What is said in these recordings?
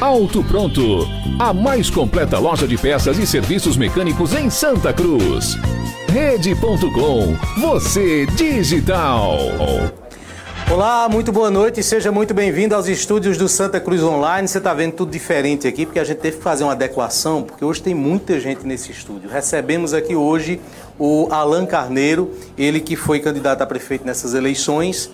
Auto Pronto, a mais completa loja de peças e serviços mecânicos em Santa Cruz. Rede.com, você digital. Olá, muito boa noite e seja muito bem-vindo aos estúdios do Santa Cruz Online. Você está vendo tudo diferente aqui porque a gente teve que fazer uma adequação, porque hoje tem muita gente nesse estúdio. Recebemos aqui hoje o Alan Carneiro, ele que foi candidato a prefeito nessas eleições.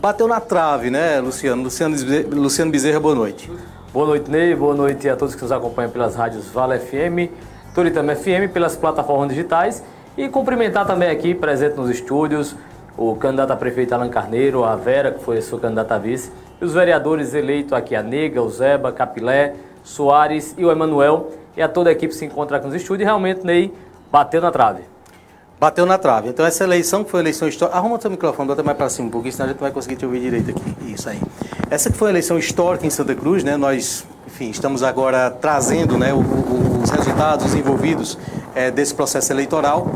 Bateu na trave, né, Luciano? Luciano, Bezerra, boa noite. Boa noite, Ney. Boa noite a todos que nos acompanham pelas rádios Vale FM, Turitama FM, pelas plataformas digitais. E cumprimentar também aqui, presente nos estúdios, o candidato a prefeito Alan Carneiro, a Vera, que foi sua candidata a vice, e os vereadores eleitos aqui, a Nega, o Zeba, Capilé, Soares e o Emanuel, e a toda a equipe se encontra aqui nos estúdios, e realmente, Ney, bateu na trave. Bateu na trave. Então essa eleição que foi a eleição histórica. Arruma seu microfone, bota mais para cima um pouquinho, senão a gente não vai conseguir te ouvir direito aqui. Isso aí. Essa que foi a eleição histórica em Santa Cruz, né? Nós, enfim, estamos agora trazendo né, o, o, os resultados envolvidos é, desse processo eleitoral.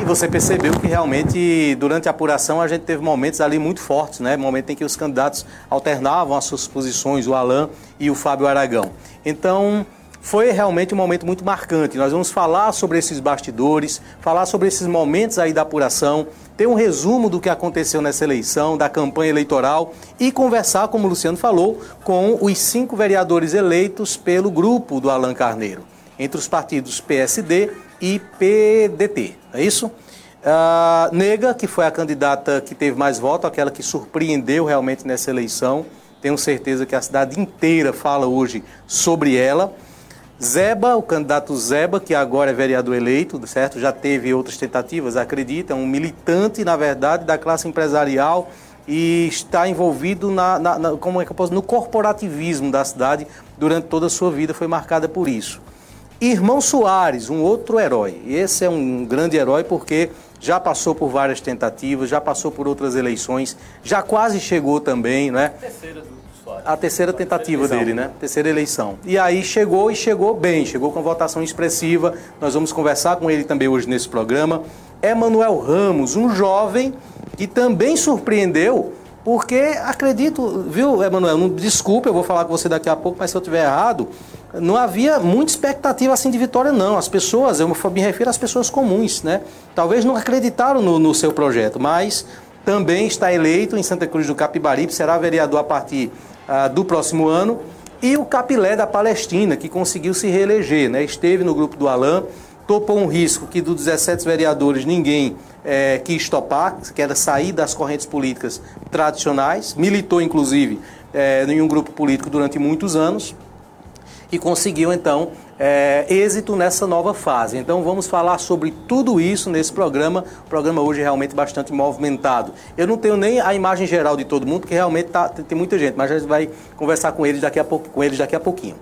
E você percebeu que realmente, durante a apuração, a gente teve momentos ali muito fortes, né? Momento em que os candidatos alternavam as suas posições, o Alain e o Fábio Aragão. Então, foi realmente um momento muito marcante. Nós vamos falar sobre esses bastidores, falar sobre esses momentos aí da apuração, ter um resumo do que aconteceu nessa eleição, da campanha eleitoral e conversar, como o Luciano falou, com os cinco vereadores eleitos pelo grupo do Alain Carneiro, entre os partidos PSD e PDT, é isso? Uh, Nega, que foi a candidata que teve mais votos, aquela que surpreendeu realmente nessa eleição. Tenho certeza que a cidade inteira fala hoje sobre ela. Zeba, o candidato Zeba, que agora é vereador eleito, certo? Já teve outras tentativas, acredita, é um militante, na verdade, da classe empresarial e está envolvido na, na, na como é que eu posso, no corporativismo da cidade durante toda a sua vida, foi marcada por isso. Irmão Soares, um outro herói. Esse é um grande herói porque já passou por várias tentativas, já passou por outras eleições, já quase chegou também, né? Terceira Soares. A terceira tentativa terceira dele, né? Terceira eleição. E aí chegou e chegou bem, chegou com votação expressiva. Nós vamos conversar com ele também hoje nesse programa. Emanuel Ramos, um jovem que também surpreendeu porque acredito, viu, Emanuel? Não, desculpa, eu vou falar com você daqui a pouco, mas se eu estiver errado, não havia muita expectativa assim de vitória, não. As pessoas, eu me refiro às pessoas comuns, né? Talvez não acreditaram no, no seu projeto, mas também está eleito em Santa Cruz do Capibaribe, será vereador a partir ah, do próximo ano. E o Capilé da Palestina, que conseguiu se reeleger, né? Esteve no grupo do Alain, topou um risco que dos 17 vereadores ninguém é, quis topar, que era sair das correntes políticas tradicionais, militou inclusive é, em um grupo político durante muitos anos e conseguiu então é, êxito nessa nova fase. Então vamos falar sobre tudo isso nesse programa. O programa hoje é realmente bastante movimentado. Eu não tenho nem a imagem geral de todo mundo, porque realmente tá, tem muita gente, mas a gente vai conversar com eles daqui a, pouco, com eles daqui a pouquinho.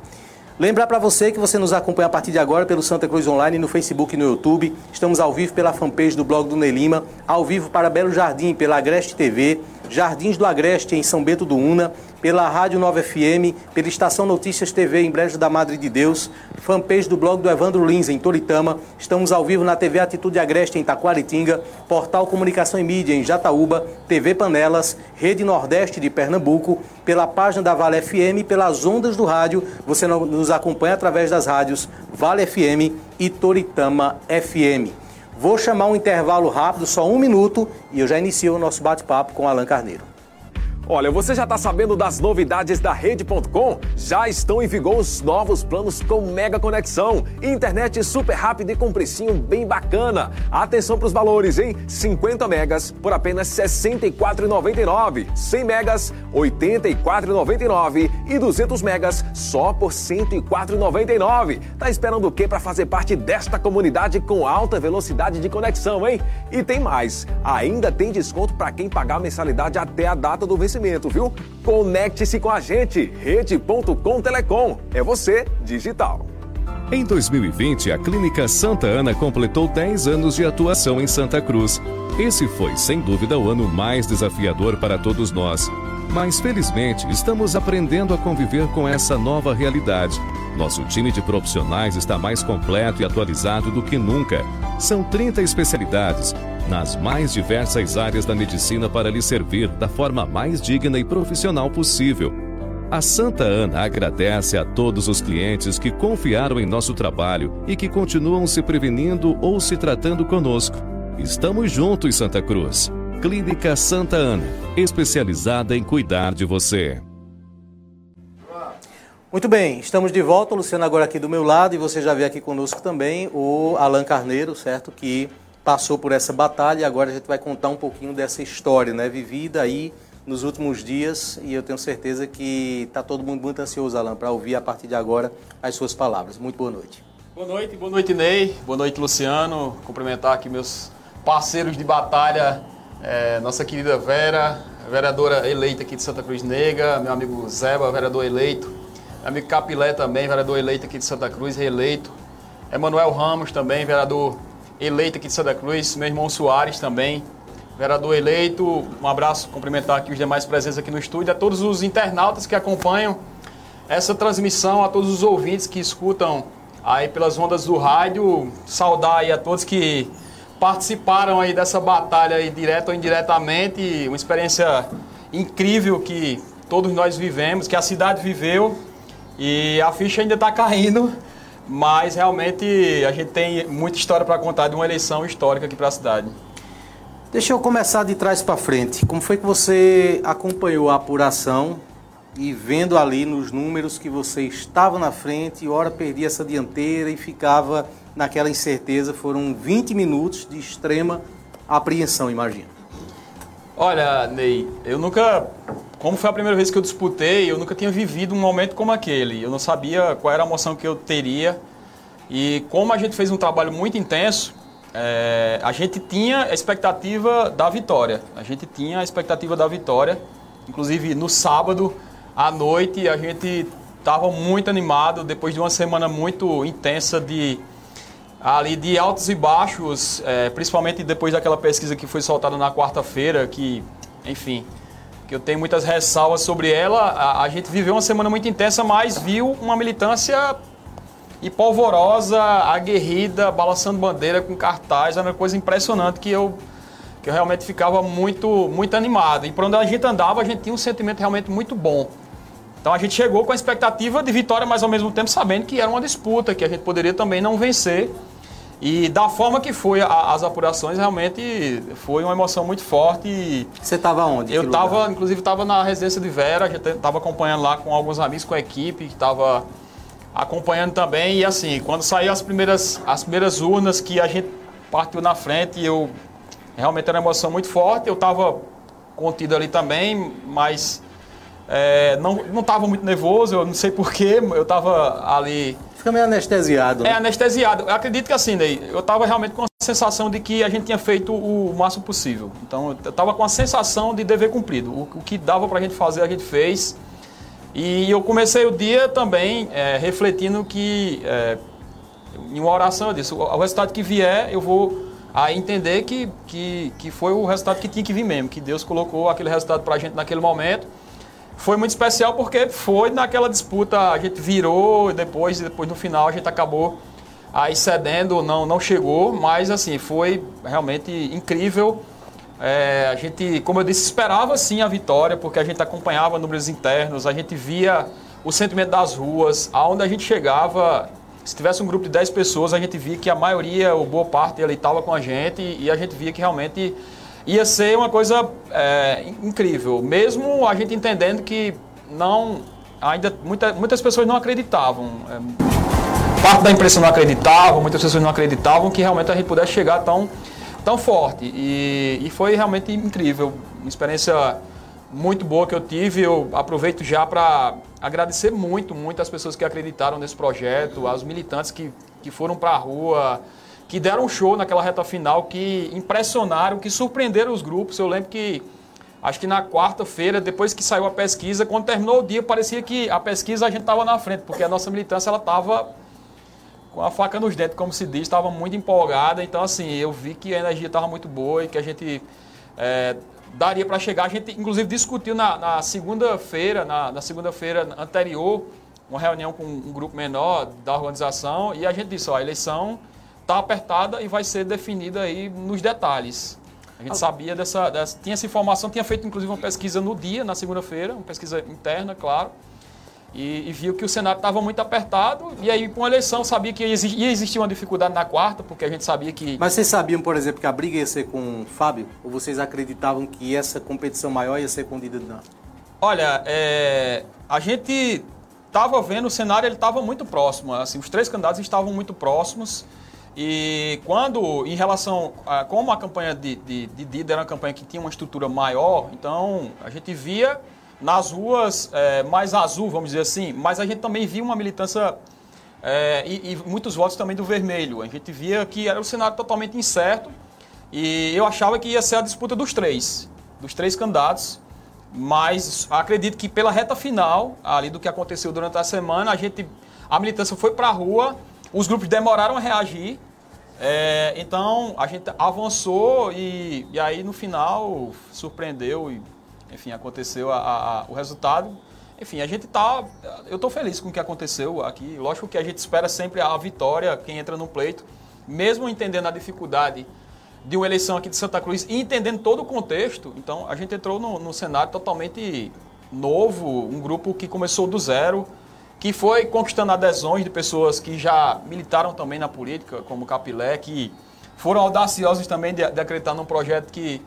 Lembrar para você que você nos acompanha a partir de agora pelo Santa Cruz Online, no Facebook e no YouTube. Estamos ao vivo pela fanpage do blog do Nelima, ao vivo para Belo Jardim pela Agreste TV, Jardins do Agreste em São Bento do Una, pela Rádio Nova FM, pela Estação Notícias TV em Brejo da Madre de Deus, fanpage do blog do Evandro Lins em Toritama, estamos ao vivo na TV Atitude Agreste em Taquaritinga, Portal Comunicação e Mídia em Jataúba, TV Panelas, Rede Nordeste de Pernambuco, pela página da Vale FM pelas ondas do rádio, você nos acompanha através das rádios Vale FM e Toritama FM. Vou chamar um intervalo rápido, só um minuto, e eu já inicio o nosso bate-papo com Alan Carneiro. Olha, você já está sabendo das novidades da Rede.com? Já estão em vigor os novos planos com mega conexão, internet super rápida e com precinho bem bacana. Atenção para os valores, hein? 50 megas por apenas R$ 64,99, 100 megas R$ 84,99 e 200 megas só por R$ 104,99. Tá esperando o quê para fazer parte desta comunidade com alta velocidade de conexão, hein? E tem mais, ainda tem desconto para quem pagar a mensalidade até a data do vencimento viu? Conecte-se com a gente, rede.com Telecom. É você, digital. Em 2020, a Clínica Santa Ana completou 10 anos de atuação em Santa Cruz. Esse foi, sem dúvida, o ano mais desafiador para todos nós. Mas, felizmente, estamos aprendendo a conviver com essa nova realidade. Nosso time de profissionais está mais completo e atualizado do que nunca. São 30 especialidades, nas mais diversas áreas da medicina para lhe servir da forma mais digna e profissional possível. A Santa Ana agradece a todos os clientes que confiaram em nosso trabalho e que continuam se prevenindo ou se tratando conosco. Estamos juntos, Santa Cruz. Clínica Santa Ana, especializada em cuidar de você. Muito bem, estamos de volta. Luciano agora aqui do meu lado e você já vê aqui conosco também o Alan Carneiro, certo? Que passou por essa batalha e agora a gente vai contar um pouquinho dessa história, né, vivida aí nos últimos dias e eu tenho certeza que está todo mundo muito ansioso, Alan, para ouvir a partir de agora as suas palavras. Muito boa noite. Boa noite, boa noite, Ney. Boa noite, Luciano. Cumprimentar aqui meus parceiros de batalha, é, nossa querida Vera, vereadora eleita aqui de Santa Cruz Negra, meu amigo Zeba, vereador eleito, meu amigo Capilé também, vereador eleito aqui de Santa Cruz, reeleito, Emanuel Ramos também, vereador eleito aqui de Santa Cruz, meu irmão Soares também, vereador eleito. Um abraço, cumprimentar aqui os demais presentes aqui no estúdio, a todos os internautas que acompanham essa transmissão, a todos os ouvintes que escutam aí pelas ondas do rádio. Saudar aí a todos que participaram aí dessa batalha aí, direto ou indiretamente. Uma experiência incrível que todos nós vivemos, que a cidade viveu e a ficha ainda está caindo mas realmente a gente tem muita história para contar de uma eleição histórica aqui para a cidade. Deixa eu começar de trás para frente. Como foi que você acompanhou a apuração e vendo ali nos números que você estava na frente e hora perdia essa dianteira e ficava naquela incerteza? Foram 20 minutos de extrema apreensão, imagina. Olha, Ney, eu nunca como foi a primeira vez que eu disputei, eu nunca tinha vivido um momento como aquele. Eu não sabia qual era a emoção que eu teria. E como a gente fez um trabalho muito intenso, é, a gente tinha a expectativa da vitória. A gente tinha a expectativa da vitória. Inclusive no sábado à noite a gente estava muito animado depois de uma semana muito intensa de ali de altos e baixos, é, principalmente depois daquela pesquisa que foi soltada na quarta-feira, que, enfim, que eu tenho muitas ressalvas sobre ela. A, a, gente viveu uma semana muito intensa, mas viu uma militância e polvorosa, aguerrida, balançando bandeira com cartaz, era uma coisa impressionante que eu, que eu realmente ficava muito, muito animado. E por onde a gente andava, a gente tinha um sentimento realmente muito bom. Então a gente chegou com a expectativa de vitória, mas ao mesmo tempo sabendo que era uma disputa, que a gente poderia também não vencer. E da forma que foi a, as apurações, realmente foi uma emoção muito forte. Você estava onde? Eu estava, inclusive, estava na residência de Vera, a gente estava acompanhando lá com alguns amigos, com a equipe, que estava acompanhando também. E assim, quando saiu as primeiras, as primeiras urnas que a gente partiu na frente, eu realmente era uma emoção muito forte. Eu estava contido ali também, mas é, não estava muito nervoso, eu não sei porquê, eu estava ali Fica meio anestesiado. Né? É, anestesiado. Eu acredito que assim, Ney, eu estava realmente com a sensação de que a gente tinha feito o máximo possível. Então, eu estava com a sensação de dever cumprido. O, o que dava para a gente fazer, a gente fez. E eu comecei o dia também é, refletindo que, é, em uma oração, eu disse: o, resultado que vier, eu vou a entender que, que, que foi o resultado que tinha que vir mesmo, que Deus colocou aquele resultado para a gente naquele momento foi muito especial porque foi naquela disputa, a gente virou e depois, depois no final a gente acabou aí cedendo, não, não chegou, mas assim, foi realmente incrível. É, a gente, como eu disse, esperava sim a vitória, porque a gente acompanhava números internos, a gente via o sentimento das ruas, aonde a gente chegava, se tivesse um grupo de 10 pessoas, a gente via que a maioria, ou boa parte ali estava com a gente, e a gente via que realmente ia ser uma coisa é, incrível, mesmo a gente entendendo que não ainda muita, muitas pessoas não acreditavam. É, parte da imprensa não acreditava, muitas pessoas não acreditavam que realmente a gente pudesse chegar tão, tão forte. E, e foi realmente incrível, uma experiência muito boa que eu tive. Eu aproveito já para agradecer muito, muito as pessoas que acreditaram nesse projeto, aos militantes que, que foram para a rua, que deram um show naquela reta final, que impressionaram, que surpreenderam os grupos. Eu lembro que, acho que na quarta-feira, depois que saiu a pesquisa, quando terminou o dia, parecia que a pesquisa a gente estava na frente, porque a nossa militância ela estava com a faca nos dentes, como se diz, estava muito empolgada. Então, assim, eu vi que a energia estava muito boa e que a gente é, daria para chegar. A gente, inclusive, discutiu na, segunda-feira, na, segunda-feira anterior, uma reunião com um grupo menor da organização e a gente disse, ó, a eleição está apertada e vai ser definida aí nos detalhes. A gente sabia dessa, dessa, Tinha essa informação, tinha feito inclusive uma pesquisa no dia, na segunda-feira, uma pesquisa interna, claro. E, e viu que o Senado estava muito apertado, e aí, com a eleição, sabia que ia existir uma dificuldade na quarta, porque a gente sabia que. Mas vocês sabiam, por exemplo, que a briga ia ser com o Fábio? Ou vocês acreditavam que essa competição maior ia ser com o Dida Olha, é, a gente estava vendo o cenário, ele estava muito próximo. Assim, os três candidatos estavam muito próximos. E quando, em relação a como a campanha de, de, de Dida era uma campanha que tinha uma estrutura maior, então a gente via nas ruas é, mais azul, vamos dizer assim, mas a gente também via uma militância é, e, e, muitos votos também do vermelho. A gente via que era um cenário totalmente incerto e eu achava que ia ser a disputa dos três, dos três candidatos, mas acredito que pela reta final, ali do que aconteceu durante a semana, a gente, a militância foi para a rua os grupos demoraram a reagir, é, então a gente avançou e, e aí no final surpreendeu e, enfim, aconteceu a, a, o resultado. Enfim, a gente tá. Eu estou feliz com o que aconteceu aqui. Lógico que a gente espera sempre a vitória, quem entra no pleito, mesmo entendendo a dificuldade de uma eleição aqui de Santa Cruz e entendendo todo o contexto. Então, a gente entrou no cenário totalmente novo, um grupo que começou do zero que foi conquistando adesões de pessoas que já militaram também na política, como Capilé, que foram audaciosos também de, de acreditar num projeto que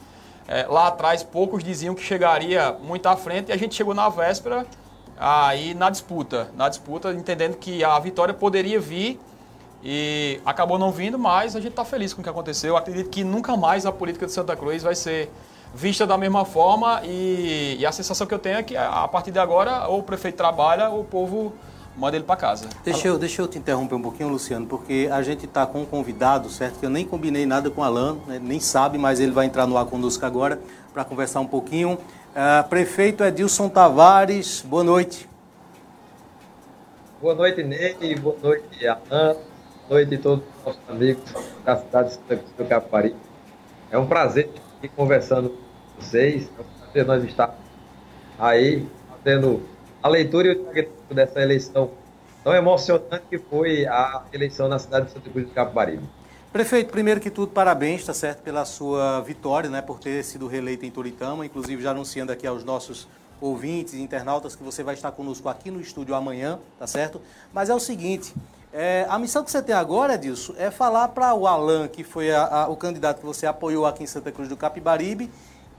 é, lá atrás poucos diziam que chegaria muito à frente e a gente chegou na véspera aí na disputa, na disputa entendendo que a vitória poderia vir e acabou não vindo, mas a gente está feliz com o que aconteceu. Eu acredito que nunca mais a política de Santa Cruz vai ser vista da mesma forma e, e, a sensação que eu tenho é que a partir de agora ou o prefeito trabalha ou o povo manda ele para casa. Deixa eu, deixa eu te interromper um pouquinho, Luciano, porque a gente está com um convidado, certo? Que eu nem combinei nada com o Alan, né? nem sabe, mas ele vai entrar no ar conosco agora para conversar um pouquinho. Uh, prefeito Edilson Tavares, boa noite. Boa noite, Ney, boa noite, Alan, boa noite a todos os nossos amigos da cidade de Santa Cruz do Capari. É um prazer estar conversando vocês. É um prazer nós estar aí fazendo a leitura e o diagnóstico dessa eleição tão emocionante que foi a eleição na cidade de Santa Cruz do Capibaribe. Prefeito, primeiro que tudo, parabéns, tá certo, pela sua vitória, né, por ter sido reeleito em Toritama, inclusive já anunciando aqui aos nossos ouvintes internautas que você vai estar conosco aqui no estúdio amanhã, tá certo? Mas é o seguinte, é, a missão que você tem agora, Edilson, é falar para o Alan, que foi a, a, o candidato que você apoiou aqui em Santa Cruz do Capibaribe,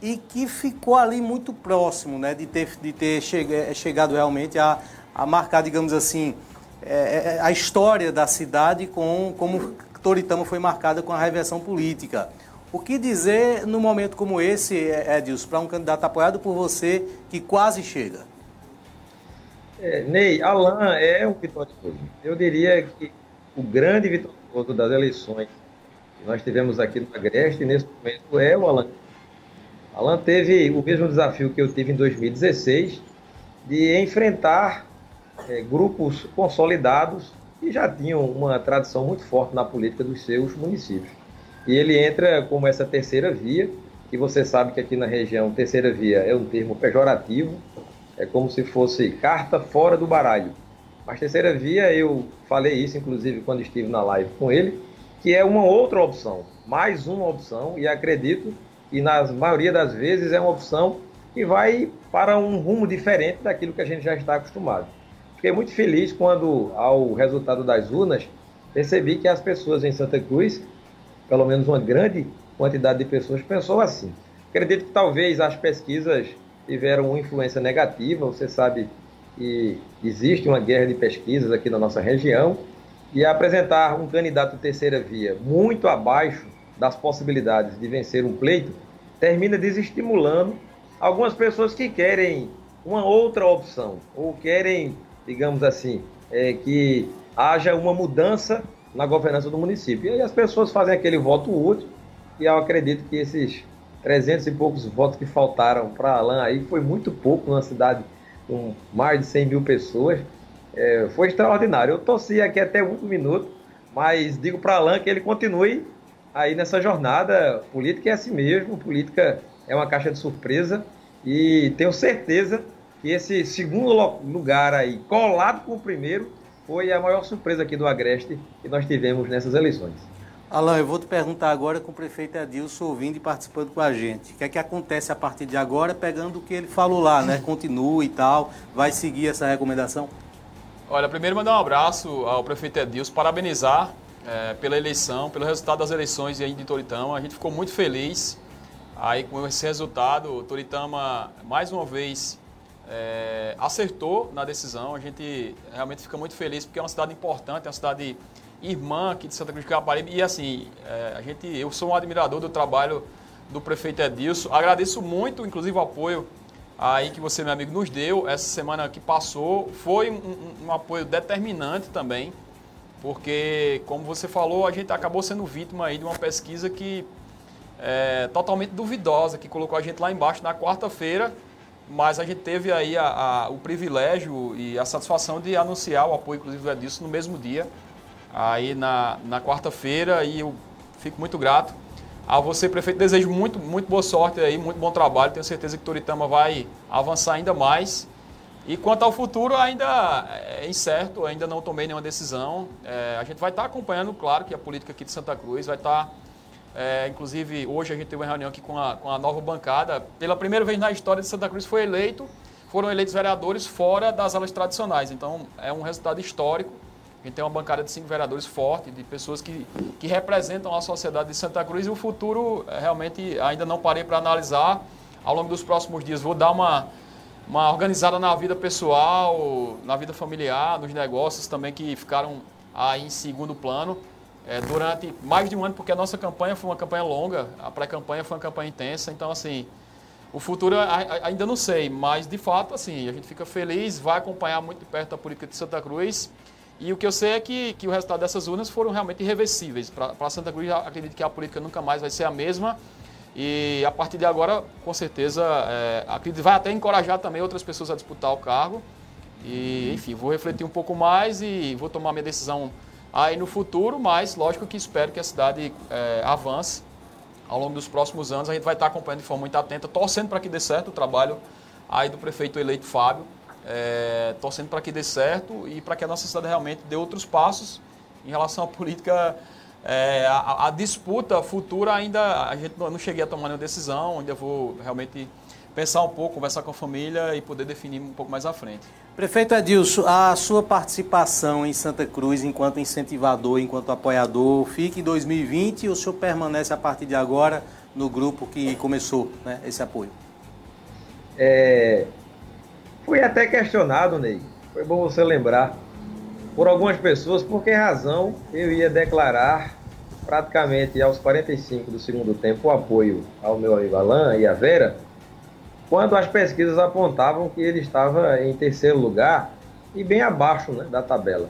e que ficou ali muito próximo né, de ter, de ter é, chegado realmente a, a marcar, digamos assim, é, a história da cidade com como Toritama foi marcada com a reversão política. O que dizer no momento como esse, Edilson, para um candidato apoiado por você que quase chega? É, Ney, Alain é um vitorioso. Eu diria que o grande vitorioso das eleições que nós tivemos aqui no Agreste, nesse momento, é o Alain Alan teve o mesmo desafio que eu tive em 2016, de enfrentar é, grupos consolidados que já tinham uma tradição muito forte na política dos seus municípios. E ele entra como essa terceira via, que você sabe que aqui na região terceira via é um termo pejorativo, é como se fosse carta fora do baralho. Mas terceira via, eu falei isso inclusive quando estive na live com ele, que é uma outra opção, mais uma opção, e acredito e na maioria das vezes é uma opção que vai para um rumo diferente daquilo que a gente já está acostumado. Fiquei muito feliz quando, ao resultado das urnas, percebi que as pessoas em Santa Cruz, pelo menos uma grande quantidade de pessoas, pensou assim: Acredito que talvez as pesquisas tiveram uma influência negativa. Você sabe que existe uma guerra de pesquisas aqui na nossa região e apresentar um candidato terceira via muito abaixo das possibilidades de vencer um pleito termina desestimulando algumas pessoas que querem uma outra opção ou querem, digamos assim, é, que haja uma mudança na governança do município. E aí as pessoas fazem aquele voto útil e eu acredito que esses 300 e poucos votos que faltaram para Alain aí foi muito pouco numa cidade com mais de 100 mil pessoas. É, foi extraordinário. Eu torci aqui até um minuto, mas digo para Alain que ele continue aí nessa jornada. Política é assim mesmo, política é uma caixa de surpresa e tenho certeza que esse segundo lugar aí, colado com o primeiro, foi a maior surpresa aqui do Agreste que nós tivemos nessas eleições. Alain, eu vou te perguntar agora com o prefeito Edilson ouvindo e participando com a gente. O que é que acontece a partir de agora, pegando o que ele falou lá, né? Continua e tal, vai seguir essa recomendação? Olha, primeiro mandar um abraço ao prefeito Edilson, parabenizar é, pela eleição, pelo resultado das eleições aí de Toritama. A gente ficou muito feliz aí com esse resultado. O Toritama, mais uma vez, é, acertou na decisão. A gente realmente fica muito feliz porque é uma cidade importante, é uma cidade irmã aqui de Santa Cruz de Caparibe. E assim, é, a gente, eu sou um admirador do trabalho do prefeito Edilson. Agradeço muito, inclusive, o apoio aí que você, meu amigo, nos deu essa semana que passou. Foi um, um, um apoio determinante também, porque, como você falou, a gente acabou sendo vítima aí de uma pesquisa que é totalmente duvidosa, que colocou a gente lá embaixo na quarta-feira mas a gente teve aí a, a, o privilégio e a satisfação de anunciar o apoio, inclusive, do Edilson no mesmo dia, aí na, na quarta-feira, e eu fico muito grato a você, prefeito. Desejo muito, muito boa sorte aí, muito bom trabalho. Tenho certeza que Toritama vai avançar ainda mais. E quanto ao futuro, ainda é incerto, ainda não tomei nenhuma decisão. É, a gente vai estar acompanhando, claro, que a política aqui de Santa Cruz vai estar é, inclusive, hoje a gente teve uma reunião aqui com a, com a nova bancada. Pela primeira vez na história de Santa Cruz foi eleito, foram eleitos vereadores fora das alas tradicionais. Então, é um resultado histórico. A gente tem uma bancada de cinco vereadores forte, de pessoas que, que representam a sociedade de Santa Cruz e o futuro é, realmente ainda não parei para analisar. Ao longo dos próximos dias vou dar uma, uma organizada na vida pessoal, na vida familiar, nos negócios também que ficaram aí em segundo plano é, durante mais de um ano, porque a nossa campanha foi uma campanha longa, a pré-campanha foi uma campanha intensa, então assim, o futuro ainda não sei, mas de fato assim, a gente fica feliz, vai acompanhar muito de perto a política de Santa Cruz, e o que eu sei é que, que o resultado dessas urnas foram realmente irreversíveis. Para Santa Cruz, acredito que a política nunca mais vai ser a mesma, e a partir de agora, com certeza, é, acredito vai até encorajar também outras pessoas a disputar o cargo, e enfim, vou refletir um pouco mais e vou tomar minha decisão aí no futuro, mas lógico que espero que a cidade é, avance ao longo dos próximos anos. A gente vai estar acompanhando de forma muito atenta, torcendo para que dê certo o trabalho aí do prefeito eleito Fábio, é, torcendo para que dê certo e para que a nossa cidade realmente dê outros passos em relação à política. É, a, a, disputa futura ainda a gente não, não cheguei a tomar nenhuma decisão, ainda vou realmente pensar um pouco, conversar com a família e poder definir um pouco mais à frente. Prefeito Edilson, a sua participação em Santa Cruz enquanto incentivador, enquanto apoiador, fica em 2020 ou o senhor permanece a partir de agora no grupo que começou né, esse apoio? É, fui até questionado, Ney, foi bom você lembrar, por algumas pessoas, por que razão eu ia declarar praticamente aos 45 do segundo tempo o apoio ao meu amigo Alain e à Vera, quando as pesquisas apontavam que ele estava em terceiro lugar e bem abaixo né, da tabela.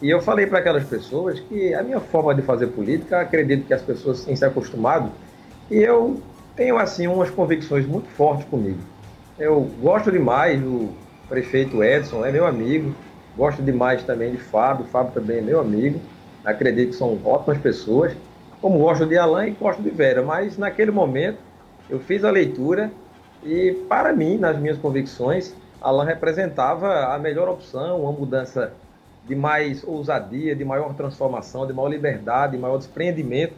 E eu falei para aquelas pessoas que a minha forma de fazer política, acredito que as pessoas têm se acostumado, e eu tenho assim umas convicções muito fortes comigo. Eu gosto demais do prefeito Edson, é meu amigo, gosto demais também de Fábio, Fábio também é meu amigo, acredito que são ótimas pessoas, como gosto de Alain e gosto de Vera, mas naquele momento eu fiz a leitura e, para mim, nas minhas convicções, Alain representava a melhor opção, uma mudança de mais ousadia, de maior transformação, de maior liberdade, de maior desprendimento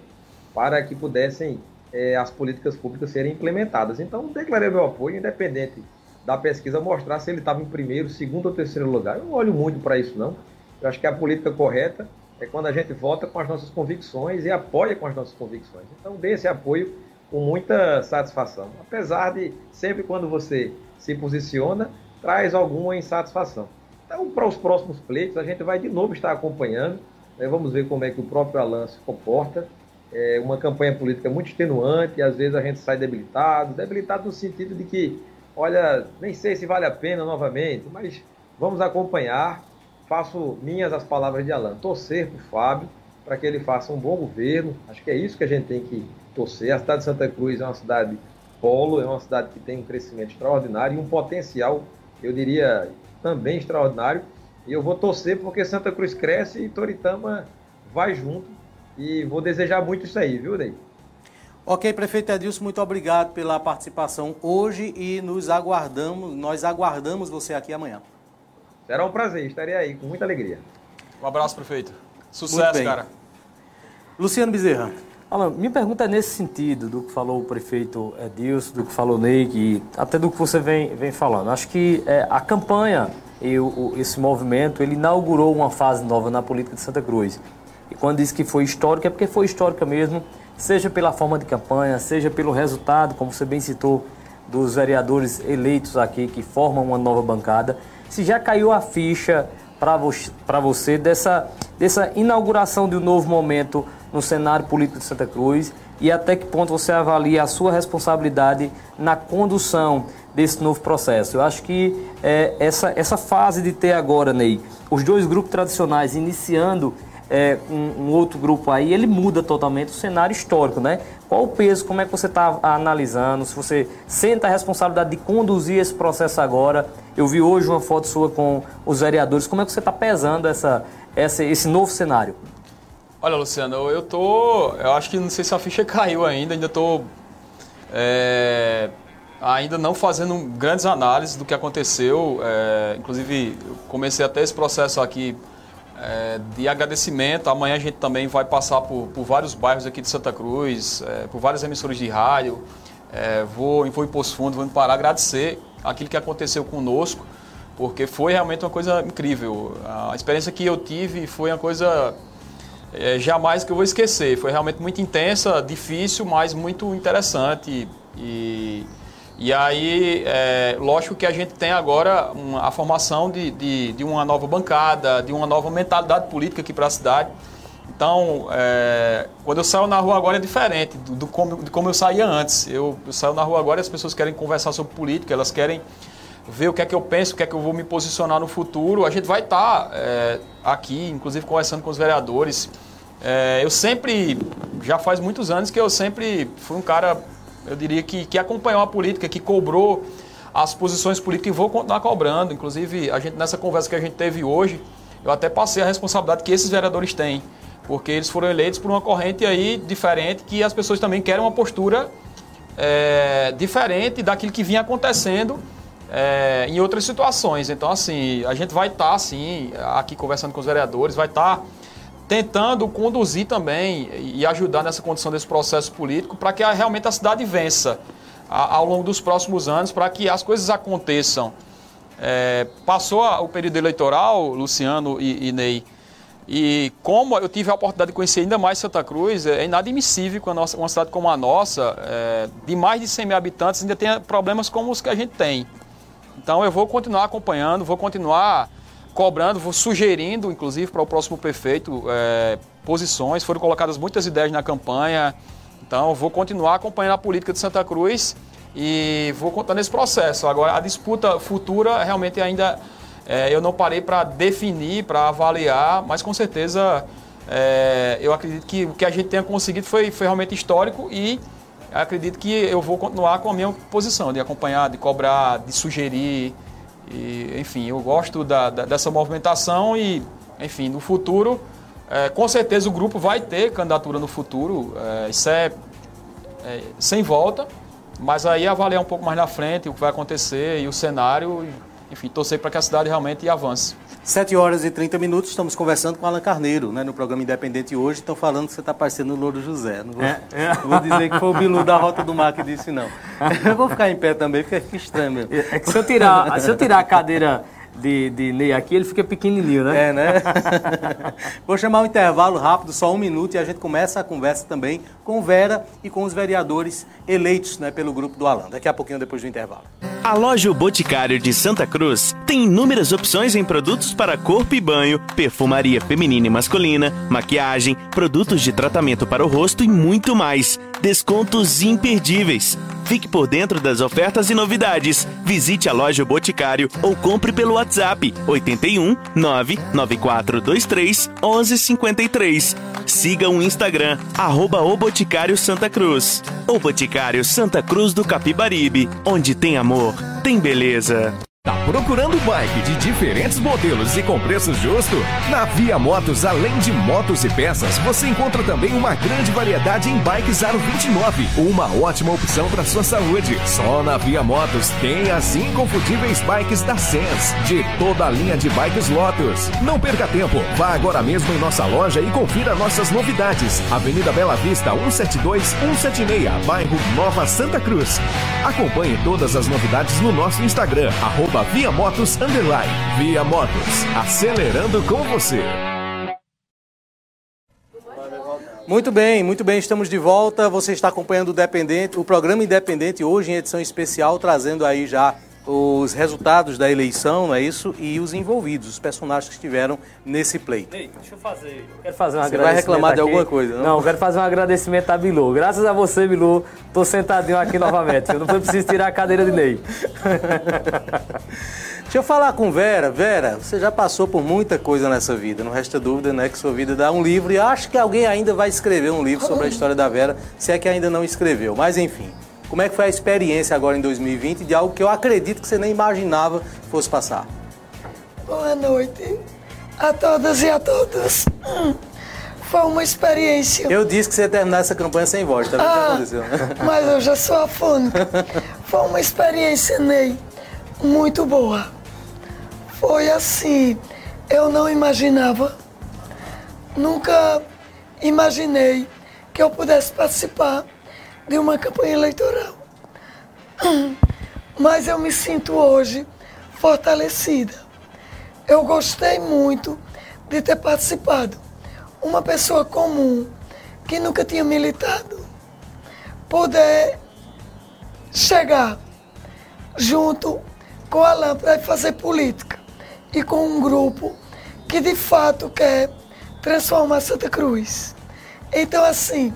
para que pudessem é, as políticas públicas serem implementadas. Então, declarei meu apoio, independente da pesquisa mostrar se ele estava em primeiro, segundo ou terceiro lugar. Eu não olho muito para isso, não. Eu acho que a política correta é quando a gente vota com as nossas convicções e apoia com as nossas convicções. Então, dê esse apoio com muita satisfação. Apesar de sempre quando você se posiciona, traz alguma insatisfação. Então, para os próximos pleitos, a gente vai de novo estar acompanhando. Né? Vamos ver como é que o próprio Alan se comporta. É uma campanha política muito extenuante, às vezes a gente sai debilitado debilitado no sentido de que, olha, nem sei se vale a pena novamente, mas vamos acompanhar. Faço minhas as palavras de Alan, torcer para o Fábio, para que ele faça um bom governo. Acho que é isso que a gente tem que torcer. A cidade de Santa Cruz é uma cidade polo, é uma cidade que tem um crescimento extraordinário e um potencial, eu diria, também extraordinário. E eu vou torcer porque Santa Cruz cresce e Toritama vai junto. E vou desejar muito isso aí, viu, Ney? Ok, prefeito Edilson, muito obrigado pela participação hoje e nos aguardamos, nós aguardamos você aqui amanhã. Será um prazer, estarei aí com muita alegria. Um abraço, prefeito. Sucesso, cara. Luciano Bezerra. Alan, minha pergunta é nesse sentido, do que falou o prefeito Edilson, do que falou o Ney, e até do que você vem, vem falando. Acho que é, a campanha e o, o, esse movimento, ele inaugurou uma fase nova na política de Santa Cruz. E quando diz que foi histórica, é porque foi histórica mesmo, seja pela forma de campanha, seja pelo resultado, como você bem citou, dos vereadores eleitos aqui, que formam uma nova bancada. Se já caiu a ficha para você, você dessa, dessa inauguração de um novo momento no cenário político de Santa Cruz e até que ponto você avalia a sua responsabilidade na condução desse novo processo. Eu acho que é, essa, essa fase de ter agora, Ney, os dois grupos tradicionais iniciando é, um, um, outro grupo aí, ele muda totalmente o cenário histórico, né? Qual o peso, como é que você está analisando, se você sente a responsabilidade de conduzir esse processo agora. Eu vi hoje uma foto sua com os vereadores, como é que você está pesando essa, essa, esse novo cenário? Olha, Luciano, eu tô. Eu acho que não sei se a ficha caiu ainda, ainda tô. É, ainda não fazendo grandes análises do que aconteceu. É, inclusive, comecei até esse processo aqui é, de agradecimento. Amanhã a gente também vai passar por, por vários bairros aqui de Santa Cruz, é, por várias emissoras de rádio. É, vou, vou em Poço Fundo, vou parar agradecer aquilo que aconteceu conosco, porque foi realmente uma coisa incrível. A experiência que eu tive foi uma coisa é, jamais que eu vou esquecer. Foi realmente muito intensa, difícil, mas muito interessante. E, e aí, é, lógico que a gente tem agora uma, a formação de, de, de, uma nova bancada, de uma nova mentalidade política aqui para a cidade. Então, é, quando eu saio na rua agora é diferente do, do como, de como eu saía antes. Eu, eu saio na rua agora e as pessoas querem conversar sobre política, elas querem ver o que é que eu penso, o que é que eu vou me posicionar no futuro. A gente vai estar tá, é, aqui, inclusive conversando com os vereadores. É, eu sempre, já faz muitos anos que eu sempre fui um cara, eu diria que, que acompanhou a política, que cobrou as posições políticas e vou continuar cobrando. Inclusive, a gente nessa conversa que a gente teve hoje, eu até passei a responsabilidade que esses vereadores têm, porque eles foram eleitos por uma corrente aí diferente que as pessoas também querem uma postura é, diferente daquilo que vinha acontecendo é, em outras situações. Então, assim, a gente vai estar, tá, aqui conversando com os vereadores, vai estar tá tentando conduzir também e ajudar nessa condição desse processo político para que realmente a cidade vença ao longo dos próximos anos, para que as coisas aconteçam. É, passou o período eleitoral, Luciano e, e Ney, e como eu tive a oportunidade de conhecer ainda mais Santa Cruz, é inadmissível que uma cidade como a nossa, é, de mais de 100 mil habitantes, ainda tenha problemas como os que a gente tem. Então eu vou continuar acompanhando, vou continuar cobrando, sugerindo, inclusive, para o próximo prefeito, é, posições. Foram colocadas muitas ideias na campanha. Então vou continuar acompanhando a política de Santa Cruz e vou contar nesse processo. Agora, a disputa futura realmente ainda é, eu não parei para definir, para avaliar, mas com certeza é, eu acredito que o que a gente tenha conseguido foi, foi realmente histórico e acredito que eu vou continuar com a minha posição de acompanhar, de cobrar, de sugerir. E, enfim, eu gosto da, da, dessa movimentação e, enfim, no futuro, é, com certeza o grupo vai ter candidatura no futuro. É, isso é, é, sem volta, mas aí avaliar um pouco mais na frente o que vai acontecer e o cenário, enfim, torcer para que a cidade realmente avance. 7 horas e 30 minutos, estamos conversando com Alan Carneiro, né, no programa Independente hoje. Estão falando que você está parecendo o Louro José. Não vou, é, é. Vou dizer que foi o Bilu da Rota do Mar que disse, não. Eu vou ficar em pé também, porque fica estranho mesmo. É que se eu tirar, se eu tirar a cadeira de, de Ney aqui, ele fica pequenininho, né? É, né? Vou chamar um intervalo rápido, só um minuto, e a gente começa a conversa também com Vera e com os vereadores eleitos né, pelo grupo do Alan. Daqui a pouquinho, depois do intervalo. A loja o Boticário de Santa Cruz tem inúmeras opções em produtos para corpo e banho, perfumaria feminina e masculina, maquiagem, produtos de tratamento para o rosto e muito mais. Descontos imperdíveis. Fique por dentro das ofertas e novidades. Visite a loja Boticário ou compre pelo WhatsApp 81 99423 1153. Siga o Instagram, arroba o Boticário Santa Cruz. O Boticário Santa Cruz do Capibaribe, onde tem amor, tem beleza. Tá procurando bike de diferentes modelos e com preço justo? Na Via Motos, além de motos e peças, você encontra também uma grande variedade em bikes Aro 29. Uma ótima opção para sua saúde. Só na Via Motos tem as inconfundíveis bikes da Sens, de toda a linha de bikes Lotus. Não perca tempo, vá agora mesmo em nossa loja e confira nossas novidades. Avenida Bela Vista, 172 176, bairro Nova Santa Cruz. Acompanhe todas as novidades no nosso Instagram, arroba Via Motos Underline. Via Motos, acelerando com você. Muito bem, muito bem, estamos de volta. Você está acompanhando o Dependente, o programa Independente hoje em edição especial, trazendo aí já os resultados da eleição, não é isso? E os envolvidos, os personagens que estiveram nesse pleito. Ei, deixa eu fazer. Eu quero fazer um Você vai reclamar de aqui. alguma coisa, não? Não, eu quero fazer um agradecimento a Bilu. Graças a você, Bilu, tô sentadinho aqui novamente. Eu não foi preciso tirar a cadeira de Ney. Deixa eu falar com Vera. Vera, você já passou por muita coisa nessa vida. Não resta dúvida, né, que sua vida dá um livro. E acho que alguém ainda vai escrever um livro sobre a história da Vera, se é que ainda não escreveu. Mas enfim, como é que foi a experiência agora em 2020 de algo que eu acredito que você nem imaginava fosse passar? Boa noite a todas e a todos. Hum, Foi uma experiência. Eu disse que você ia terminar essa campanha sem voz, tá vendo o que Ah, aconteceu? mas eu já sou afônica. Foi uma experiência, Ney, muito boa. Foi assim, eu não imaginava, nunca imaginei que eu pudesse participar de uma campanha eleitoral. Mas eu me sinto hoje fortalecida. Eu gostei muito de ter participado. Uma pessoa comum que nunca tinha militado poder chegar junto com a lâmpada e fazer política e com um grupo que de fato quer transformar Santa Cruz. Então assim,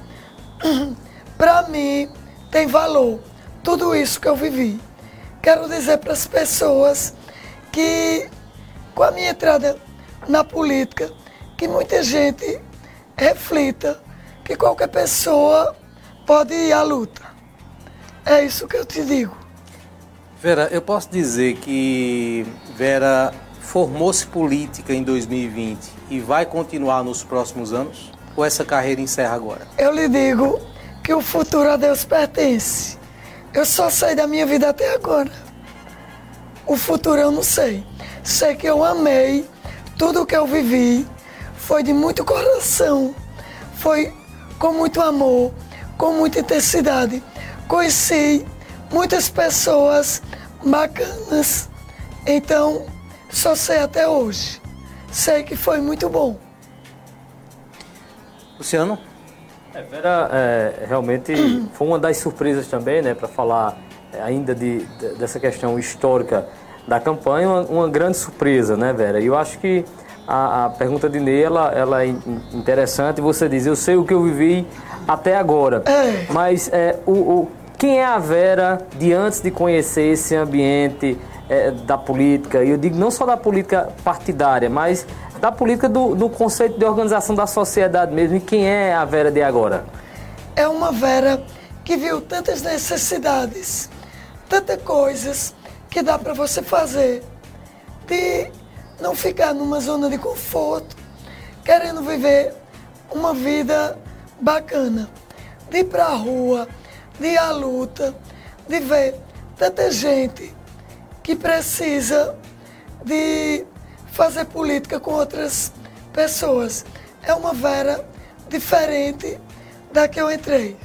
para mim tem valor tudo isso que eu vivi. Quero dizer para as pessoas que com a minha entrada na política, que muita gente reflita que qualquer pessoa pode ir à luta. É isso que eu te digo. Vera, eu posso dizer que Vera formou-se política em 2020 e vai continuar nos próximos anos? Ou essa carreira encerra agora? Eu lhe digo que o futuro a Deus pertence. Eu só sei da minha vida até agora. O futuro eu não sei. Sei que eu amei tudo que eu vivi. Foi de muito coração. Foi com muito amor, com muita intensidade. Conheci muitas pessoas bacanas. Então, só sei até hoje. Sei que foi muito bom. Luciano? É, Vera, é, realmente foi uma das surpresas também, né, para falar é, ainda de, de- dessa questão histórica da campanha, uma, uma grande surpresa, né, Vera? E eu acho que a, a pergunta de Ney, ela, ela é in- interessante. Você diz, eu sei o que eu vivi até agora, É. mas é, o, o- quem é a Vera de antes de conhecer esse ambiente é, da política? E eu digo não só da política partidária, mas da política do, do conceito de organização da sociedade mesmo. E quem é a Vera de agora? é uma Vera que viu tantas necessidades, tantas coisas que dá para você fazer, de não ficar numa zona de conforto, querendo viver uma vida bacana, de ir para a rua, de ir à luta, de ver tanta gente que precisa de fazer política com outras pessoas. É uma Vera diferente da que eu entrei.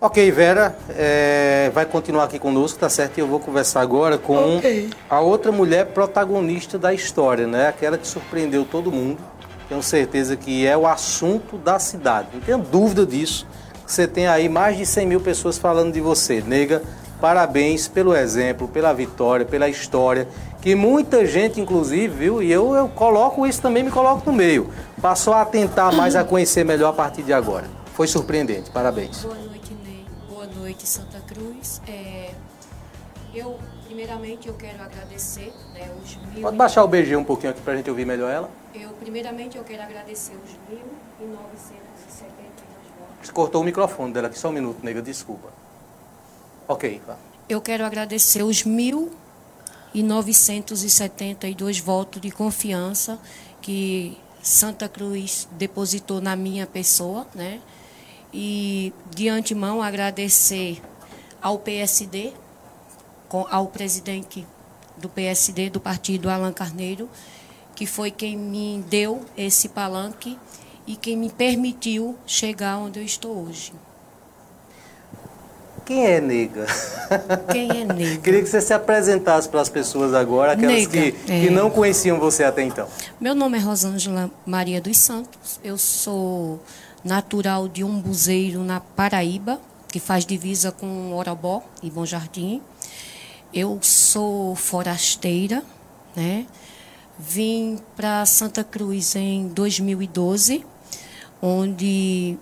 Ok, Vera, é, vai continuar aqui conosco, tá certo? E eu vou conversar agora com Ok. a outra mulher protagonista da história, né? Aquela que surpreendeu todo mundo. Tenho certeza que é o assunto da cidade. Não tenho dúvida disso. Você tem aí mais de 100 mil pessoas falando de você. Nega, parabéns pelo exemplo, pela vitória, pela história. Que muita gente, inclusive, viu? E eu, eu coloco isso também, me coloco no meio. Passou a tentar mais a conhecer melhor a partir de agora. Foi surpreendente. Parabéns. Boa noite, Ney. Boa noite, Santa Cruz. É, eu, primeiramente, eu quero agradecer né, os mil... Pode baixar o BG um pouquinho aqui pra gente ouvir melhor ela? Eu, primeiramente, eu quero agradecer os 1.972 votos. Você cortou o microfone dela aqui, só um minuto, nega, desculpa. Ok. Eu quero agradecer os 1.972 votos de confiança que Santa Cruz depositou na minha pessoa, né? E de antemão agradecer ao PSD, ao presidente do PSD do partido Alan Carneiro, que foi quem me deu esse palanque e quem me permitiu chegar onde eu estou hoje. Quem é nega? Quem é nega? Queria que você se apresentasse para as pessoas agora, aquelas Nega, que, que é. não conheciam você até então. Meu nome é Rosângela Maria dos Santos. Eu sou natural de Umbuzeiro, na Paraíba, que faz divisa com Orobó e Bom Jardim. Eu sou forasteira, né? Vim para Santa Cruz em 2012, onde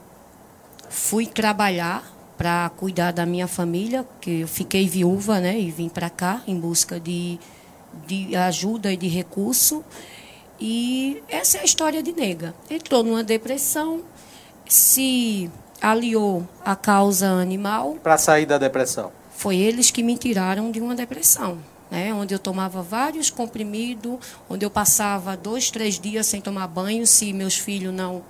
fui trabalhar para cuidar da minha família, que eu fiquei viúva, né, e vim para cá em busca de, de ajuda e de recurso. E essa é a história de nega. Entrou numa depressão, se aliou à causa animal, Para sair da depressão. foi eles que me tiraram de uma depressão, né? Onde eu tomava vários comprimidos, onde eu passava dois, três dias sem tomar banho, se meus filhos não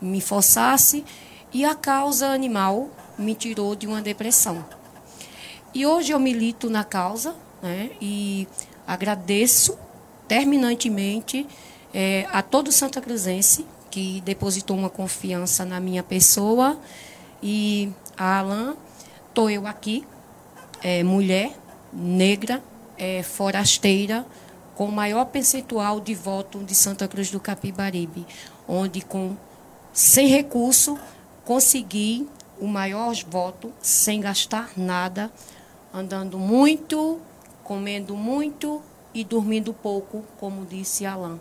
me forçassem, e a causa animal me tirou de uma depressão. E hoje eu milito na causa, né? E agradeço terminantemente eh, a todo Santa Cruzense que depositou uma confiança na minha pessoa e a Alan, estou eu aqui, é, mulher, negra, é, forasteira, com o maior percentual de voto de Santa Cruz do Capibaribe, onde com sem recurso consegui o maior voto sem gastar nada, andando muito, comendo muito e dormindo pouco, como disse Alain.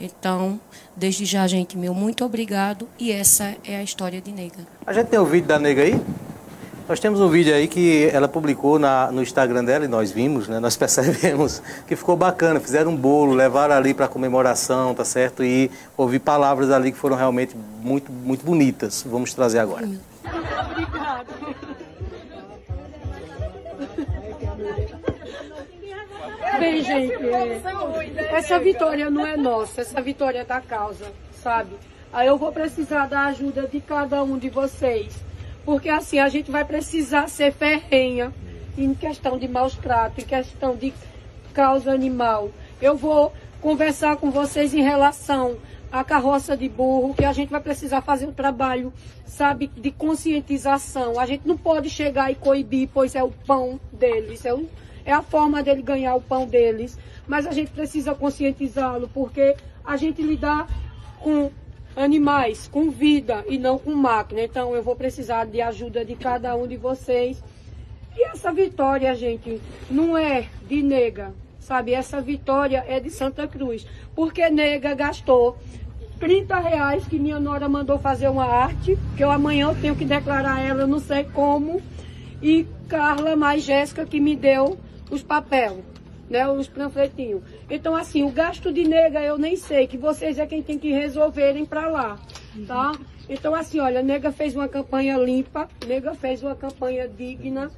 Então, desde já, gente, meu muito obrigado e essa é a história de Nega. A gente tem o vídeo da nega aí? Nós temos um vídeo aí que ela publicou na, no Instagram dela e nós vimos, né? Nós percebemos que ficou bacana. Fizeram um bolo, levaram ali para comemoração, tá certo? E ouvi palavras ali que foram realmente muito, muito bonitas. Vamos trazer agora. Bem, gente, essa vitória não é nossa, essa vitória é da causa, sabe? Aí eu vou precisar da ajuda de cada um de vocês, porque assim a gente vai precisar ser ferrenha em questão de maus tratos, em questão de causa animal. Eu vou conversar com vocês em relação à carroça de burro, que a gente vai precisar fazer um trabalho, sabe, de conscientização. A gente não pode chegar e coibir, pois é o pão deles, é, o, é a forma dele ganhar o pão deles. Mas a gente precisa conscientizá-lo, porque a gente lidar com animais, com vida e não com máquina. Então eu vou precisar de ajuda de cada um de vocês. E essa vitória, gente, não é de nega, sabe? Essa vitória é de Santa Cruz. Porque nega gastou 30 reais que minha nora mandou fazer uma arte, que eu amanhã eu tenho que declarar ela, eu não sei como. E Carla mais Jéssica que me deu os papéis, né? Os panfletinhos. Então, assim, o gasto de nega eu nem sei, que vocês é quem tem que resolverem para lá, tá? Então, assim, olha, nega fez uma campanha limpa, nega fez uma campanha digna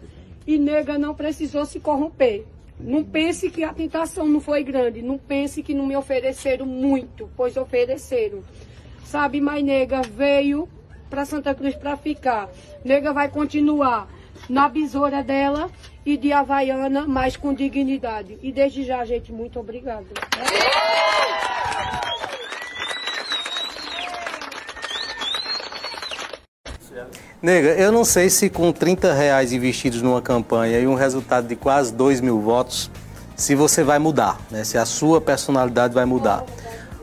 e nega não precisou se corromper. Não pense que a tentação não foi grande, não pense que não me ofereceram muito, pois ofereceram. Sabe, mas nega veio para Santa Cruz para ficar. Nega vai continuar na besoura dela e de Havaiana, mas com dignidade. E desde já, gente, muito obrigada. Nega, eu não sei se com 30 reais investidos numa campanha e um resultado de quase 2 mil votos, se você vai mudar, né? se a sua personalidade vai mudar.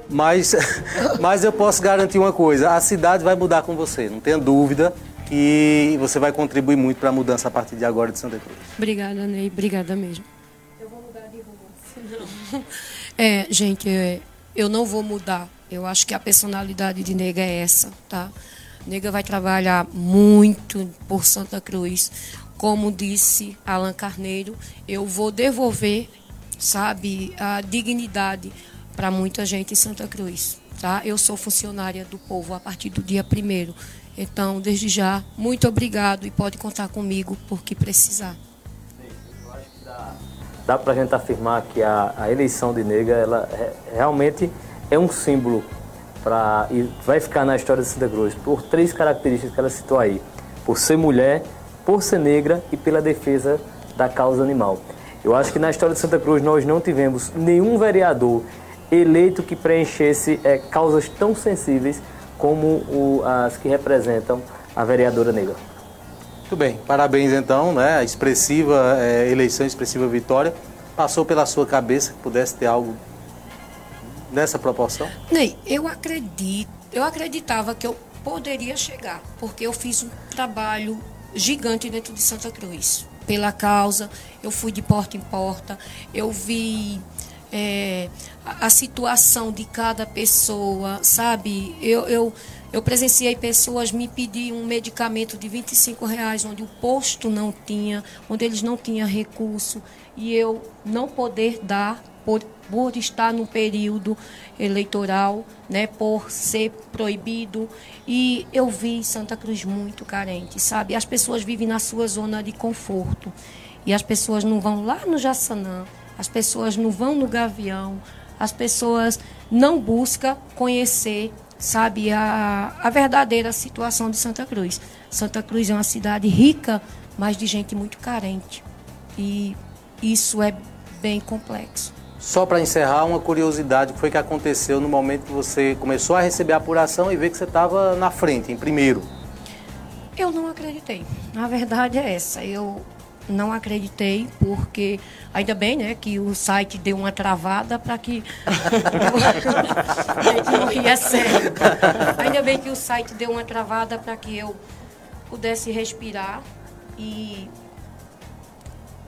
Mas, mas eu posso garantir uma coisa: a cidade vai mudar com você, não tenha dúvida que você vai contribuir muito para a mudança a partir de agora de Santa Cruz. Obrigada, Ney. Obrigada mesmo. Eu vou mudar de rua. Não. É, gente, é, eu não vou mudar. Eu acho que a personalidade de Nega é essa, tá? Nega vai trabalhar muito por Santa Cruz. Como disse Alan Carneiro, eu vou devolver, sabe, a dignidade para muita gente em Santa Cruz. Tá? Eu sou funcionária do povo a partir do dia primeiro. Então, desde já, muito obrigado e pode contar comigo por que precisar. Dá para a gente afirmar que a, a eleição de Nega, ela é, realmente é um símbolo e vai ficar na história de Santa Cruz por três características que ela citou aí: por ser mulher, por ser negra e pela defesa da causa animal. Eu acho que na história de Santa Cruz nós não tivemos nenhum vereador eleito que preenchesse é, causas tão sensíveis como o, as que representam a vereadora negra. Muito bem, parabéns então, né? A expressiva é, eleição, expressiva vitória. Passou pela sua cabeça que pudesse ter algo nessa proporção? Ney, eu acredito, eu acreditava que eu poderia chegar, porque eu fiz um trabalho gigante dentro de Santa Cruz. Pela causa, eu fui de porta em porta, eu vi é, a, a, situação de cada pessoa, sabe? Eu, eu, eu presenciei pessoas me pedir um medicamento de 25 reais, onde o posto não tinha, onde eles não tinham recurso, e eu não poder dar por, por estar no período eleitoral, né, por ser proibido. E eu vi Santa Cruz muito carente, sabe? As pessoas vivem na sua zona de conforto. E as pessoas não vão lá no Jaçanã, as pessoas não vão no Gavião, as pessoas não buscam conhecer, sabe, a, a verdadeira situação de Santa Cruz. Santa Cruz é uma cidade rica, mas de gente muito carente. E isso é bem complexo. Só para encerrar, uma curiosidade, o que foi que aconteceu no momento que você começou a receber a apuração e ver que você estava na frente, em primeiro? Eu não acreditei. A verdade é essa. Eu não acreditei porque ainda bem, né, que o site deu uma travada para que não ia sério. Ainda bem que o site deu uma travada para que eu pudesse respirar e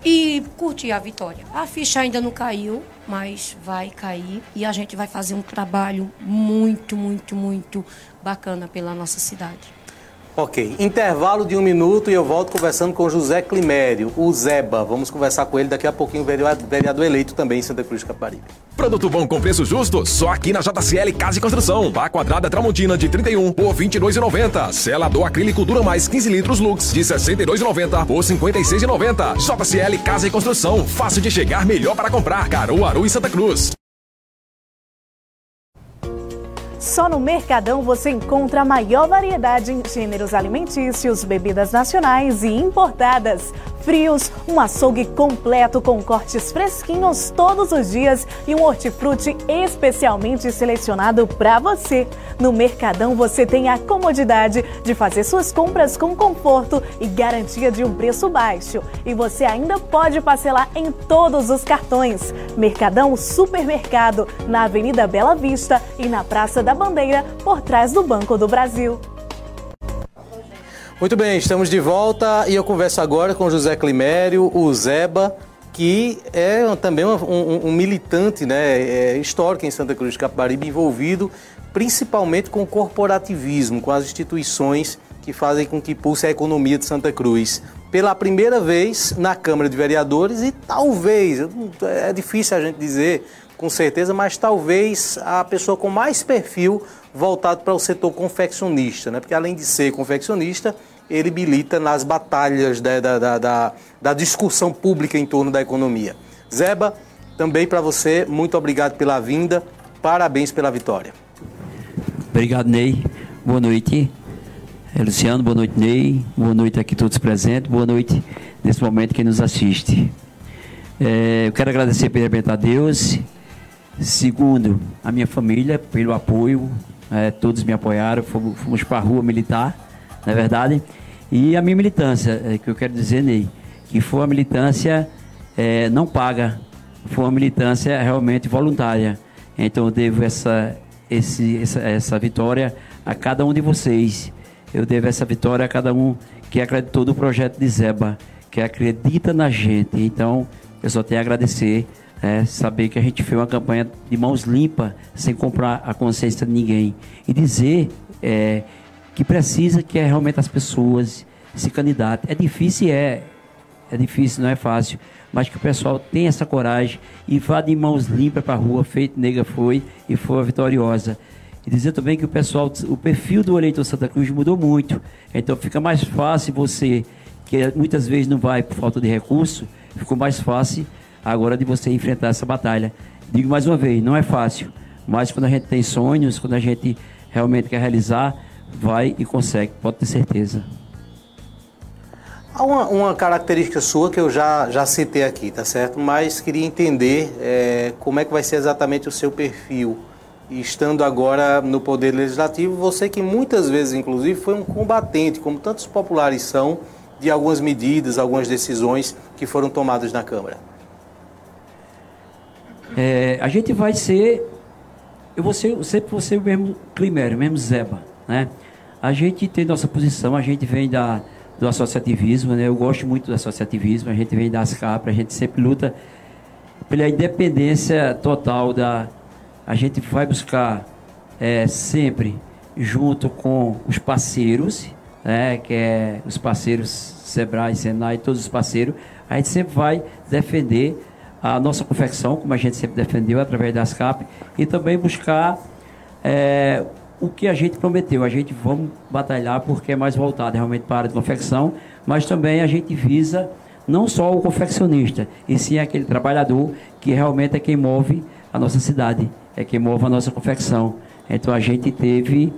e curtir a vitória. A ficha ainda não caiu, mas vai cair e a gente vai fazer um trabalho muito, muito, muito bacana pela nossa cidade. Ok, intervalo de um minuto e eu volto conversando com José Climério, o Zeba. Vamos conversar com ele daqui a pouquinho, vereador, eleito também em Santa Cruz de Caparibe. Produto bom com preço justo, só aqui na JCL Casa e Construção. Vá quadrada Tramontina de 31 por 22,90. Selador acrílico dura mais 15 litros Lux de 62,90 por 56,90. JCL Casa e Construção, fácil de chegar, melhor para comprar. Caruaru e Santa Cruz. Só no Mercadão você encontra a maior variedade em gêneros alimentícios, bebidas nacionais e importadas frios, um açougue completo com cortes fresquinhos todos os dias e um hortifruti especialmente selecionado para você. No Mercadão você tem a comodidade de fazer suas compras com conforto e garantia de um preço baixo. E você ainda pode parcelar em todos os cartões. Mercadão Supermercado, na Avenida Bela Vista e na Praça da Bandeira, por trás do Banco do Brasil. Muito bem, estamos de volta e eu converso agora com José Climério, o Zeba, que é também um, um, um militante né, é, histórico em Santa Cruz de Capibaribe, envolvido principalmente com o corporativismo, com as instituições que fazem com que pulse a economia de Santa Cruz. Pela primeira vez na Câmara de Vereadores e talvez, é difícil a gente dizer com certeza, mas talvez a pessoa com mais perfil voltado para o setor confeccionista, né? porque além de ser confeccionista, ele milita nas batalhas da, da, da, da discussão pública em torno da economia. Zeba, também para você, muito obrigado pela vinda, parabéns pela vitória. Obrigado, Ney. Boa noite. É, Luciano, boa noite, Ney. Boa noite aqui todos presentes. Boa noite nesse momento quem nos assiste. É, eu quero agradecer primeiramente a Deus. Segundo, a minha família pelo apoio. É, todos me apoiaram. Fomos, fomos para a rua militar não é verdade? E a minha militância, é, que eu quero dizer, Ney, que foi uma militância é, não paga, foi uma militância realmente voluntária. Então eu devo essa, esse, essa, essa vitória a cada um de vocês. Eu devo essa vitória a cada um que acreditou no projeto de Zeba, que acredita na gente. Então eu só tenho a agradecer é, saber que a gente fez uma campanha de mãos limpas, sem comprar a consciência de ninguém. E dizer é, que precisa que é realmente as pessoas se candidatem. É difícil, é. É difícil, não é fácil. Mas que o pessoal tenha essa coragem e vá de mãos limpas para a rua, feito nega foi e foi vitoriosa. E dizer também que o pessoal, o perfil do eleitor Santa Cruz mudou muito. Então fica mais fácil você, que muitas vezes não vai por falta de recurso, ficou mais fácil agora de você enfrentar essa batalha. Digo mais uma vez, não é fácil, mas quando a gente tem sonhos, quando a gente realmente quer realizar, vai e consegue, pode ter certeza. Há uma, uma, característica sua que eu já, já citei aqui, tá certo? Mas queria entender é, como é que vai ser exatamente o seu perfil. Estando agora no Poder Legislativo, você que muitas vezes, inclusive, foi um combatente, como tantos populares são, de algumas medidas, algumas decisões que foram tomadas na Câmara. É, a gente vai ser, eu vou ser, sempre vou ser o mesmo Climério, o mesmo Zeba, né? A gente tem nossa posição, a gente vem da, do associativismo, né? Eu gosto muito do associativismo, a gente vem das capas, a gente sempre luta pela independência total da... A gente vai buscar é, sempre junto com os parceiros, né? Que é os parceiros Sebrae, Senai, todos os parceiros, a gente sempre vai defender a nossa confecção, como a gente sempre defendeu, através das CAP, e também buscar é, o que a gente prometeu. A gente vamos batalhar porque é mais voltado realmente para a área de confecção, mas também a gente visa não só o confeccionista, e sim aquele trabalhador que realmente é quem move a nossa cidade, é quem move a nossa confecção. Então a gente teve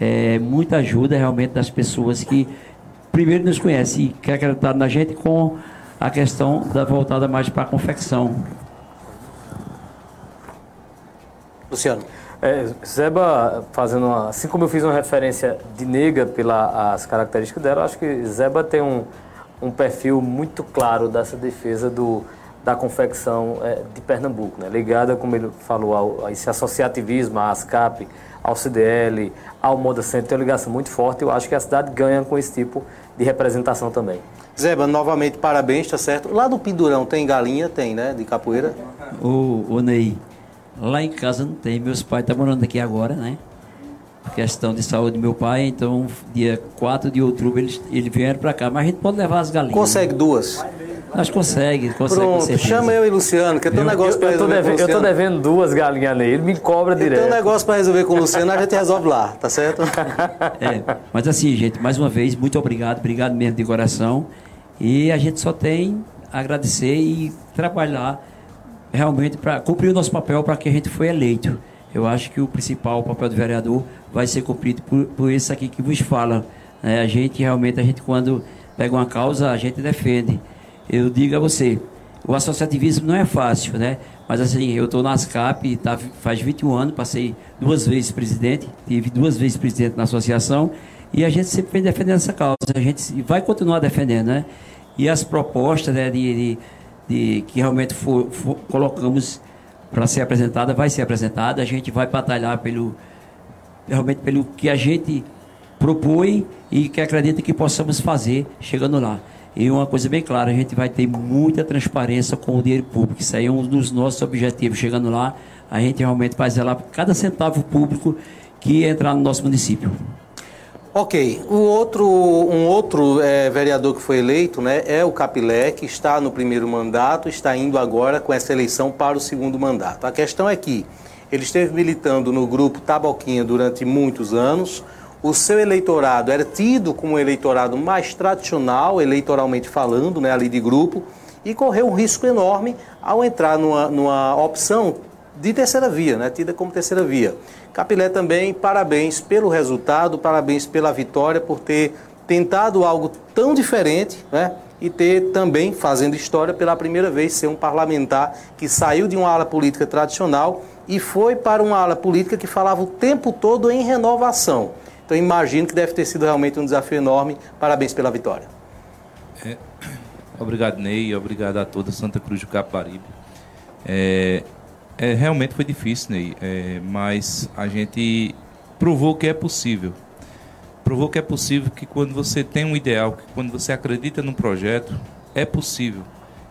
é, muita ajuda realmente das pessoas que primeiro nos conhecem e que acreditaram na gente com a questão da voltada mais para a confecção. Luciano. É, Zeba, fazendo uma, assim como eu fiz uma referência de nega pelas características dela, acho que Zeba tem um, um perfil muito claro dessa defesa do, da confecção é, de Pernambuco, né? ligada, como ele falou, ao, a esse associativismo, à ASCAP, ao CDL, ao Moda Center, tem uma ligação muito forte. Eu acho que a cidade ganha com esse tipo de representação também. Zeba, novamente parabéns, tá certo? Lá no Pindurão tem galinha? Tem, né? De capoeira? Ô, ô Ney, lá em casa não tem. Meus pais estão morando aqui agora, né? questão de saúde do meu pai, então dia 4 de outubro eles, eles vieram para cá. Mas a gente pode levar as galinhas. Consegue duas? Nós consegue, consegue. Pronto, chama eu e Luciano, que tem um negócio para resolver. Devendo, eu tô devendo duas galinhas nele, ele me cobra direto. Tem um negócio para resolver com o Luciano, a gente resolve lá, tá certo? É, mas assim, gente, mais uma vez, muito obrigado, obrigado mesmo de coração. E a gente só tem a agradecer e trabalhar realmente para cumprir o nosso papel para que a gente foi eleito. Eu acho que o principal papel do vereador vai ser cumprido por, por esse aqui que vos fala. Né? A gente realmente, a gente quando pega uma causa, a gente defende. Eu digo a você, o associativismo não é fácil, né? Mas assim, eu estou na ASCAP, tá, faz 21 anos, passei duas vezes presidente, tive duas vezes presidente na associação, e a gente sempre vem defendendo essa causa. A gente vai continuar defendendo, né? e as propostas né, de, de, de, que realmente for, for, colocamos para ser apresentada, vai ser apresentada. A gente vai batalhar pelo, realmente pelo que a gente propõe e que acredita que possamos fazer chegando lá. E uma coisa bem clara, a gente vai ter muita transparência com o dinheiro público. Isso aí é um dos nossos objetivos. Chegando lá, a gente realmente vai zelar cada centavo público que entrar no nosso município. Ok, o outro, um outro é, vereador que foi eleito né, é o Capilé, que está no primeiro mandato, está indo agora com essa eleição para o segundo mandato. A questão é que ele esteve militando no grupo Taboquinha durante muitos anos, o seu eleitorado era tido como um eleitorado mais tradicional, eleitoralmente falando, né, ali de grupo, e correu um risco enorme ao entrar numa, numa opção de terceira via, né, tida como terceira via. Capilé também, parabéns pelo resultado, parabéns pela vitória, por ter tentado algo tão diferente, né? E ter também, fazendo história, pela primeira vez, ser um parlamentar que saiu de uma ala política tradicional e foi para uma ala política que falava o tempo todo em renovação. Então imagino que deve ter sido realmente um desafio enorme. Parabéns pela vitória. É, obrigado, Ney. Obrigado a toda Santa Cruz do Caparibe. É, é, realmente foi difícil, Ney, é, mas a gente provou que é possível. Provou que é possível que quando você tem um ideal, que quando você acredita num projeto, é possível.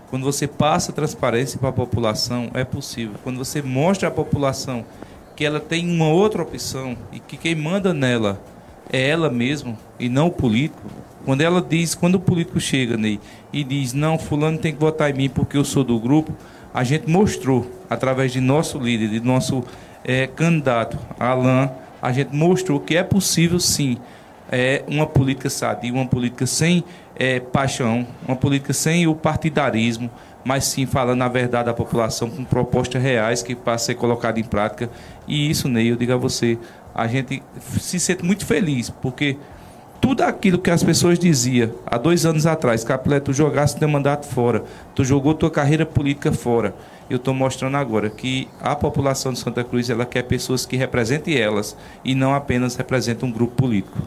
Quando você passa transparência para a população, é possível. Quando você mostra à população que ela tem uma outra opção e que quem manda nela é ela mesma e não o político. Quando ela diz, quando o político chega Ney, e diz, não, fulano tem que votar em mim porque eu sou do grupo, a gente mostrou, através de nosso líder, de nosso é, candidato, Alain, a gente mostrou que é possível sim é, uma política sadia, uma política sem é, paixão, uma política sem o partidarismo, mas sim falando a verdade à população com propostas reais que para ser colocada em prática. E isso, Ney, eu digo a você, a gente se sente muito feliz, porque tudo aquilo que as pessoas diziam há dois anos atrás, Capilé, tu jogasse teu mandato fora, tu jogou tua carreira política fora. Eu estou mostrando agora que a população de Santa Cruz ela quer pessoas que representem elas e não apenas representam um grupo político.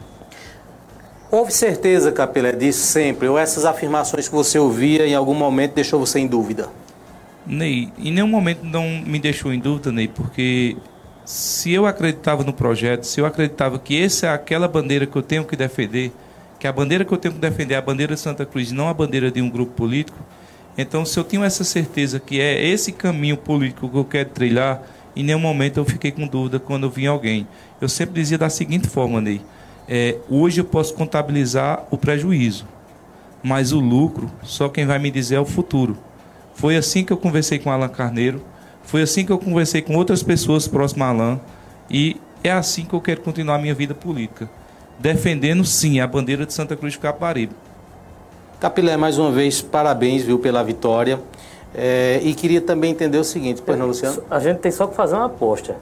Houve certeza, Capelé, disso sempre? Ou essas afirmações que você ouvia em algum momento deixou você em dúvida? Ney, em nenhum momento não me deixou em dúvida, Ney, porque se eu acreditava no projeto, se eu acreditava que essa é aquela bandeira que eu tenho que defender, que a bandeira que eu tenho que defender é a bandeira de Santa Cruz, não a bandeira de um grupo político, então se eu tenho essa certeza que é esse caminho político que eu quero trilhar, em nenhum momento eu fiquei com dúvida quando eu vi alguém. Eu sempre dizia da seguinte forma, Ney, é, hoje eu posso contabilizar o prejuízo, mas o lucro só quem vai me dizer é o futuro. Foi assim que eu conversei com Alan Carneiro, foi assim que eu conversei com outras pessoas próximas a Alan, e é assim que eu quero continuar a minha vida política, defendendo sim a bandeira de Santa Cruz de Caparibe. Capilé, mais uma vez, parabéns viu, pela vitória. É, e queria também entender o seguinte, pois não, Luciano? A gente tem só que fazer uma aposta.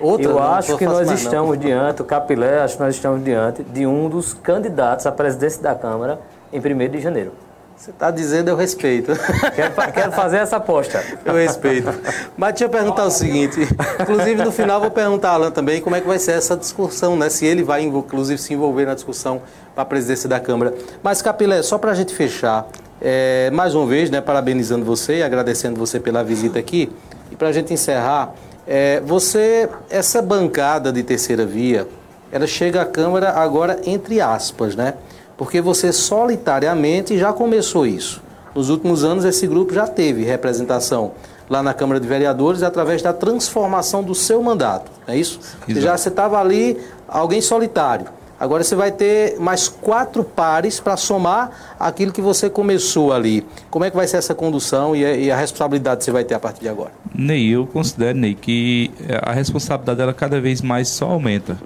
Outra, Eu acho que nós mais, não. estamos diante, o Capilé, acho que nós estamos diante de um dos candidatos à presidência da Câmara em 1 de janeiro. Você está dizendo, eu respeito. Quero, quero fazer essa aposta. Eu respeito. Mas deixa eu perguntar o seguinte, inclusive no final vou perguntar a Alan também como é que vai ser essa discussão, né? Se ele vai, inclusive, se envolver na discussão para a presidência da Câmara. Mas, Capilé, só para a gente fechar, é, mais uma vez, né, parabenizando você e agradecendo você pela visita aqui, e para a gente encerrar, é, você, essa bancada de terceira via, ela chega à Câmara agora entre aspas, né? Porque você solitariamente já começou isso. Nos últimos anos, esse grupo já teve representação lá na Câmara de Vereadores através da transformação do seu mandato, é isso? Você Exato. já você estava ali, alguém solitário. Agora você vai ter mais quatro pares para somar aquilo que você começou ali. Como é que vai ser essa condução e a, e a responsabilidade que você vai ter a partir de agora? Ney, eu considero, Ney, que eh, a responsabilidade dela cada vez mais só aumenta.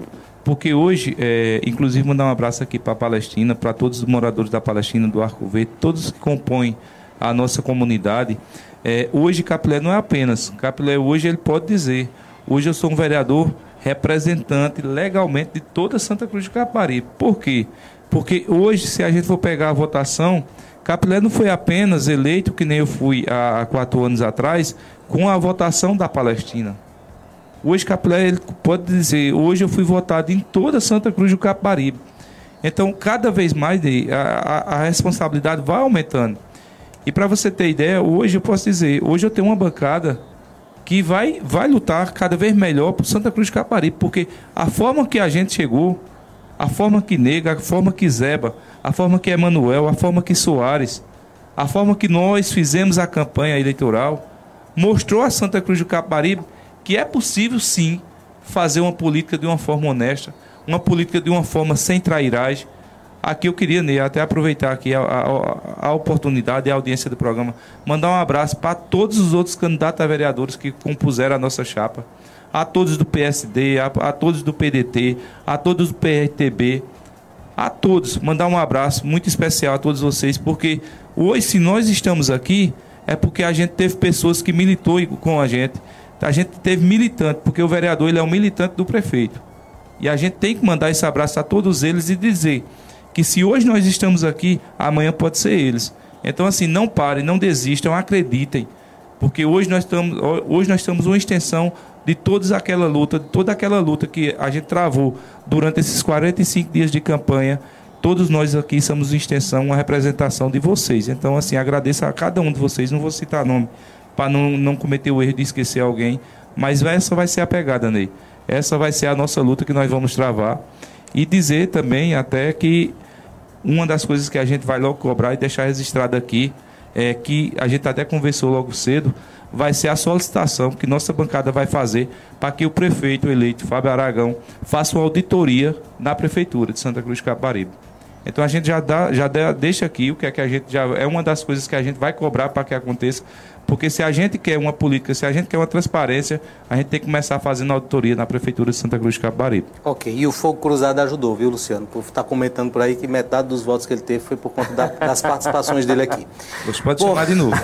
Porque hoje, eh, inclusive mandar um abraço aqui para a Palestina, para todos os moradores da Palestina, do Arco Verde, todos que compõem a nossa comunidade. Eh, hoje Capilé não é apenas, Capilé hoje ele pode dizer, hoje eu sou um vereador representante legalmente de toda Santa Cruz de Caparibe. Por quê? Porque hoje, se a gente for pegar a votação, Capilé não foi apenas eleito, que nem eu fui há quatro anos atrás, com a votação da Palestina. Hoje, Capilé, ele pode dizer, hoje eu fui votado em toda Santa Cruz do Caparibe. Então, cada vez mais a, a, a responsabilidade vai aumentando. E para você ter ideia, hoje eu posso dizer, hoje eu tenho uma bancada que vai, vai lutar cada vez melhor por Santa Cruz de Caparibe, porque a forma que a gente chegou, a forma que Nega, a forma que Zeba, a forma que Emanuel, a forma que Soares, a forma que nós fizemos a campanha eleitoral, mostrou a Santa Cruz do Caparibe que é possível sim fazer uma política de uma forma honesta, uma política de uma forma sem trairagem. Aqui eu queria né, até aproveitar aqui a, a, a oportunidade e a audiência do programa, mandar um abraço para todos os outros candidatos a vereadores que compuseram a nossa chapa, a todos do PSD, a, a todos do PDT, a todos do PRTB, a todos, mandar um abraço muito especial a todos vocês, porque hoje, se nós estamos aqui, é porque a gente teve pessoas que militou com a gente. A gente teve militante, porque o vereador ele é um militante do prefeito. E a gente tem que mandar esse abraço a todos eles e dizer que se hoje nós estamos aqui, amanhã pode ser eles. Então, assim, não parem, não desistam, acreditem. Porque hoje nós estamos, hoje nós estamos uma extensão de toda aquela luta, de toda aquela luta que a gente travou durante esses 45 dias de campanha. Todos nós aqui somos extensão, uma representação de vocês. Então, assim, agradeço a cada um de vocês. Não vou citar nome para não, não cometer o erro de esquecer alguém. Mas essa vai ser a pegada, Ney. Essa vai ser a nossa luta que nós vamos travar. E dizer também até que uma das coisas que a gente vai logo cobrar e deixar registrado aqui é que a gente até conversou logo cedo, vai ser a solicitação que nossa bancada vai fazer para que o prefeito eleito, Fábio Aragão, faça uma auditoria na prefeitura de Santa Cruz de Caparibe. Então a gente já, dá, já deixa aqui o que é que a gente já é uma das coisas que a gente vai cobrar para que aconteça, porque se a gente quer uma política, se a gente quer uma transparência, a gente tem que começar fazendo auditoria na prefeitura de Santa Cruz de Capibaribe. Ok, e o Fogo Cruzado ajudou, viu, Luciano? Por estar tá comentando por aí que metade dos votos que ele teve foi por conta da, das participações dele aqui. Você pode Bom, chamar de novo.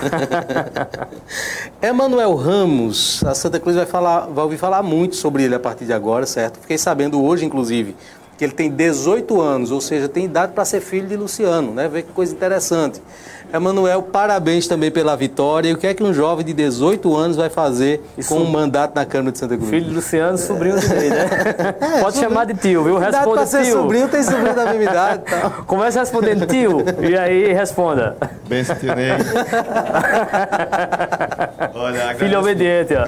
Emanuel Ramos, a Santa Cruz vai falar, vai ouvir falar muito sobre ele a partir de agora, certo? Fiquei sabendo hoje, inclusive, que ele tem 18 anos, ou seja, tem idade para ser filho de Luciano, né? Vê que coisa interessante. Emanuel, parabéns também pela vitória. E o que é que um jovem de 18 anos vai fazer Isso. com um mandato na Câmara de Santa Cruz? Filho de Luciano, sobrinho dele, né? É, Pode chamar de tio, viu? Responda tio. ser sobrinho, tem sobrinho da mesma idade. Tá? Começa respondendo tio e aí responda. Bem, tio Ney. Olha, Filho obediente, ó.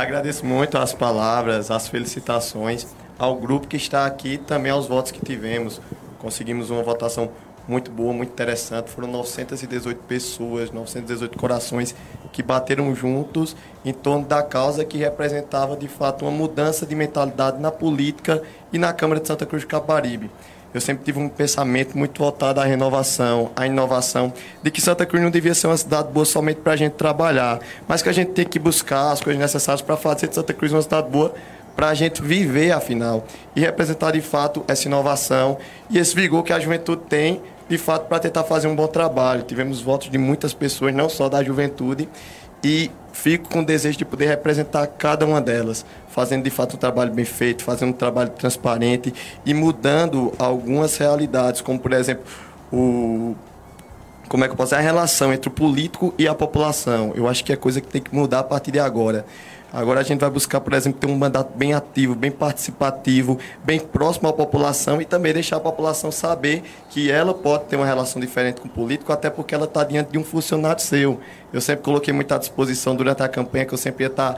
agradeço muito as palavras, as felicitações ao grupo que está aqui, também aos votos que tivemos. Conseguimos uma votação muito boa, muito interessante. Foram 918 pessoas, 918 corações que bateram juntos em torno da causa que representava de fato uma mudança de mentalidade na política e na Câmara de Santa Cruz de Caparibe. Eu sempre tive um pensamento muito voltado à renovação, à inovação, de que Santa Cruz não devia ser uma cidade boa somente para a gente trabalhar, mas que a gente tem que buscar as coisas necessárias para fazer de Santa Cruz uma cidade boa para a gente viver, afinal, e representar de fato essa inovação e esse vigor que a juventude tem, de fato, para tentar fazer um bom trabalho. Tivemos votos de muitas pessoas, não só da juventude, e fico com o desejo de poder representar cada uma delas, fazendo de fato um trabalho bem feito, fazendo um trabalho transparente e mudando algumas realidades, como por exemplo o como é que eu posso dizer, a relação entre o político e a população. Eu acho que é coisa que tem que mudar a partir de agora. Agora a gente vai buscar, por exemplo, ter um mandato bem ativo, bem participativo, bem próximo à população e também deixar a população saber que ela pode ter uma relação diferente com o político, até porque ela está diante de um funcionário seu. Eu sempre coloquei muito à disposição durante a campanha que eu sempre ia estar